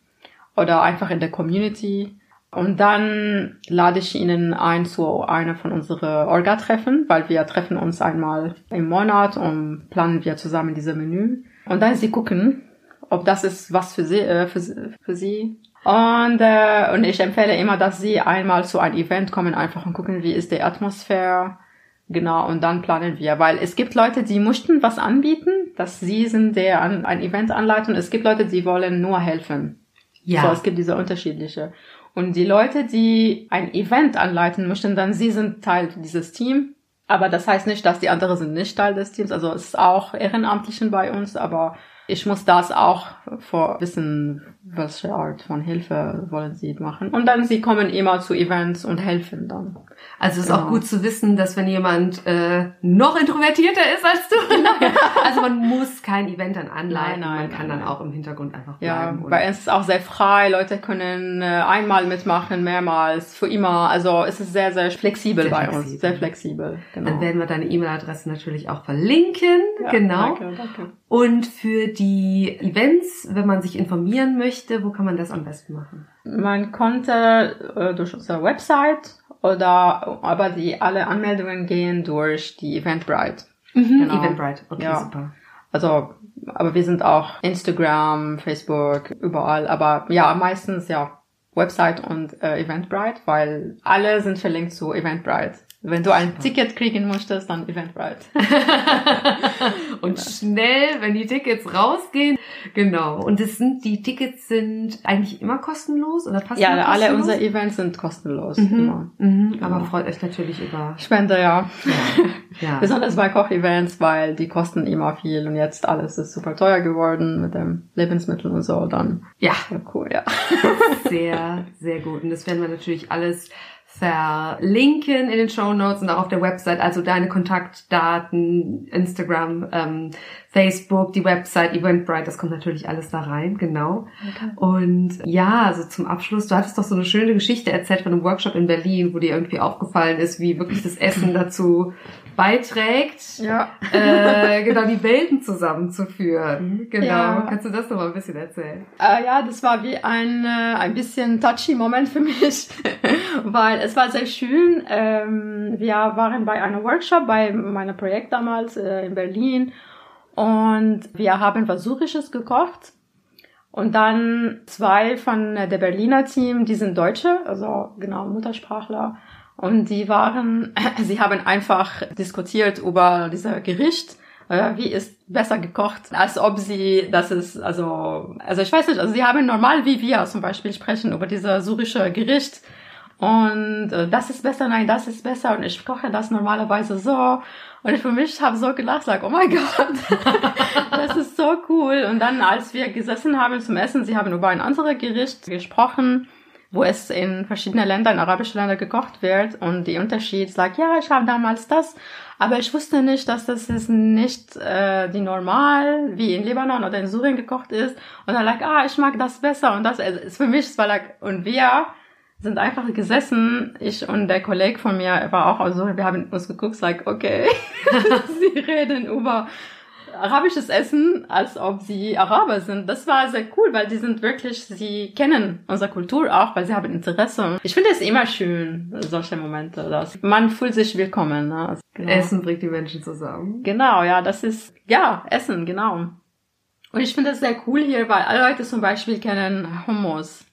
oder einfach in der Community. Und dann lade ich Ihnen ein zu einer von unseren Orga-Treffen, weil wir treffen uns einmal im Monat und planen wir zusammen diese Menü. Und dann Sie gucken, ob das ist was für Sie, äh, für, für Sie. Und, äh, und ich empfehle immer, dass Sie einmal zu einem Event kommen, einfach und gucken, wie ist die Atmosphäre. Genau, und dann planen wir, weil es gibt Leute, die möchten was anbieten, dass sie sind der an, ein Event anleiten. Es gibt Leute, die wollen nur helfen. Ja. So, es gibt diese unterschiedliche. Und die Leute, die ein Event anleiten möchten, dann sie sind Teil dieses Team. Aber das heißt nicht, dass die anderen sind nicht Teil des Teams. Also es ist auch Ehrenamtlichen bei uns, aber ich muss das auch vor wissen, welche Art von Hilfe wollen sie machen. Und dann sie kommen immer zu Events und helfen dann. Also es ist auch Genau. gut zu wissen, dass wenn jemand äh, noch introvertierter ist als du, also man muss kein Event dann anleiten, Nein, nein, man kann nein, dann auch im Hintergrund einfach Ja, bleiben. und- bei uns ist es auch sehr frei. Leute können äh, einmal mitmachen, mehrmals, für immer. Also es ist sehr, sehr flexibel Sehr bei flexibel. uns. Sehr flexibel. Genau. Dann werden wir deine E-Mail-Adresse natürlich auch verlinken. Ja, genau. Danke, danke. Und für die Events, wenn man sich informieren möchte, wo kann man das am besten machen? Man konnte äh, durch unsere Website oder aber die alle Anmeldungen gehen durch die Eventbrite. Mhm, Genau. Eventbrite. Okay, Ja. super. Also, aber wir sind auch Instagram, Facebook, überall. Aber ja, meistens ja Website und äh, Eventbrite, weil alle sind verlinkt zu Eventbrite. Wenn du ein Ticket kriegen möchtest, dann Eventbrite. Und schnell, wenn die Tickets rausgehen. Genau. Und es sind, die Tickets sind eigentlich immer kostenlos oder fast ja, alle unsere Events sind kostenlos. Mhm. Immer. Mhm. Aber Genau. freut euch natürlich über. Spende, ja. Ja. Besonders bei Kochevents, weil die kosten immer viel und jetzt alles ist super teuer geworden mit dem Lebensmittel und so. Dann ja. ja, cool, ja. Sehr, sehr gut. Und das werden wir natürlich alles verlinken in den Show Notes und auch auf der Website. Also deine Kontaktdaten, Instagram, ähm, Facebook, die Website, Eventbrite, das kommt natürlich alles da rein, genau. Und ja, also zum Abschluss, du hattest doch so eine schöne Geschichte erzählt von einem Workshop in Berlin, wo dir irgendwie aufgefallen ist, wie wirklich das Essen dazu beiträgt, Ja. äh, genau die Welten zusammenzuführen. Genau. Ja. Kannst du das noch mal ein bisschen erzählen? Äh, ja, das war wie ein, äh, ein bisschen touchy Moment für mich, weil es war sehr schön. Ähm, wir waren bei einem Workshop bei meinem Projekt damals äh, in Berlin und wir haben was Syrisches gekocht. Und dann zwei von äh, der Berliner Team, die sind Deutsche, also genau Muttersprachler. Und die waren, sie haben einfach diskutiert über dieser Gericht äh, wie ist besser gekocht, als ob sie, das ist, also, also ich weiß nicht, also sie haben normal wie wir zum Beispiel sprechen über diese syrische Gericht. Und äh, das ist besser, nein, das ist besser und ich koche das normalerweise so. Und ich für mich habe so gelacht, sag, oh mein Gott, das ist so cool. Und dann, als wir gesessen haben zum Essen, sie haben über ein anderes Gericht gesprochen, wo es in verschiedenen Ländern, arabische Länder gekocht wird und die Unterschied sagt, ja, ich habe damals das, aber ich wusste nicht, dass das ist nicht äh, die normal, wie in Libanon oder in Syrien gekocht ist. Und dann like, ah, ich mag das besser und das also, ist für mich, es war like, und wir sind einfach gesessen, ich und der Kollege von mir war auch Syrien, wir haben uns geguckt, like, okay, sie reden über arabisches Essen, als ob sie Araber sind. Das war sehr cool, weil die sind wirklich, sie kennen unsere Kultur auch, weil sie haben Interesse. Ich finde es immer schön, solche Momente, dass man fühlt sich willkommen. Ne? Also, genau. Essen bringt die Menschen zusammen. Genau, ja, das ist, ja, Essen, genau. Und ich finde es sehr cool hier, weil alle Leute zum Beispiel kennen Hummus.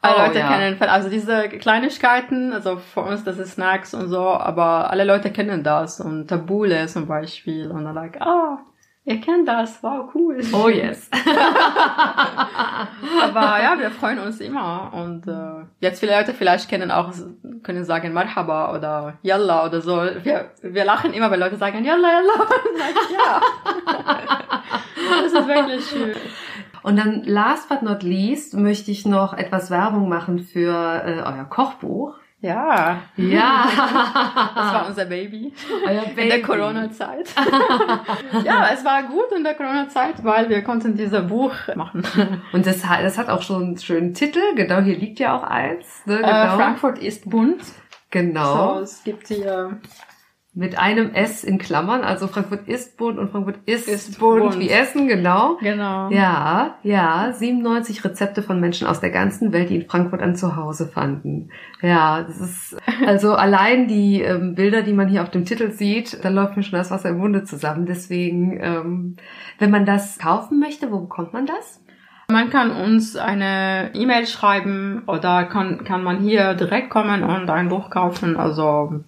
Alle Oh, Leute ja. kennen, also diese Kleinigkeiten, also für uns das ist Snacks und so, aber alle Leute kennen das und Tabule zum Beispiel und dann like, ah, ihr kennt das, wow, cool. Oh yes. aber ja, wir freuen uns immer und äh, jetzt viele Leute vielleicht kennen auch, können sagen Marhaba oder Yalla oder so. Wir, wir lachen immer, wenn Leute sagen Yalla, Yalla. Und sagen, ja. das ist wirklich schön. Und dann last but not least möchte ich noch etwas Werbung machen für äh, euer Kochbuch. Ja, Ja. das war unser Baby. euer In der Corona-Zeit. ja, es war gut in der Corona-Zeit, weil wir konnten dieses Buch machen. Und das, hat- das hat auch schon einen schönen Titel. Genau, hier liegt ja auch eins. Ne? Genau. Äh, Frankfurt ist bunt. genau. So, es gibt hier Mit einem S in Klammern. Also Frankfurt ist bunt und Frankfurt ist, Ist bunt, bunt. wie Essen, genau. Genau. Ja, ja, 97 Rezepte von Menschen aus der ganzen Welt, die in Frankfurt ein Zuhause fanden. Ja, das ist also allein die ähm, Bilder, die man hier auf dem Titel sieht, da läuft mir schon das Wasser im Munde zusammen. Deswegen, ähm, wenn man das kaufen möchte, wo bekommt man das? Man kann uns eine E-Mail schreiben oder kann, kann man hier direkt kommen und ein Buch kaufen. Also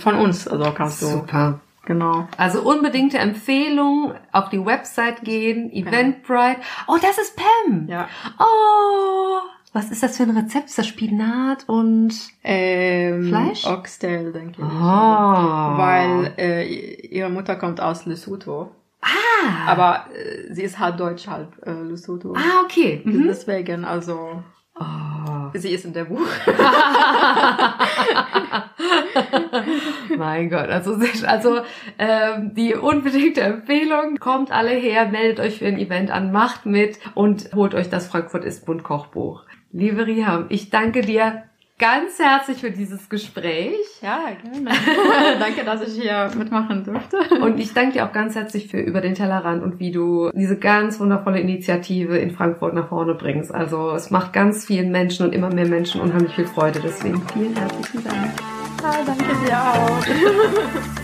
von uns, also kannst du. Super. Genau. Also unbedingte Empfehlung, auf die Website gehen, Eventbrite. Oh, das ist Pam. Ja. Oh, was ist das für ein Rezept? Ist das Spinat und Ähm, Fleisch? Oxtail, denke ich. Oh. Weil äh, ihre Mutter kommt aus Lesotho. Ah. Aber äh, sie ist halb Deutsch, halb äh, Lesotho. Ah, okay. Mhm. Deswegen, also Oh. sie ist in der Buch. mein Gott, also, also ähm, die unbedingte Empfehlung, kommt alle her, meldet euch für ein Event an, macht mit und holt euch das Frankfurt ist Bunt Kochbuch. Liebe Riham, ich danke dir ganz herzlich für dieses Gespräch. Ja, gerne. danke, dass ich hier mitmachen durfte. Und ich danke dir auch ganz herzlich für über den Tellerrand und wie du diese ganz wundervolle Initiative in Frankfurt nach vorne bringst. Also es macht ganz vielen Menschen und immer mehr Menschen unheimlich viel Freude. Deswegen vielen herzlichen Dank. Ah, danke dir auch.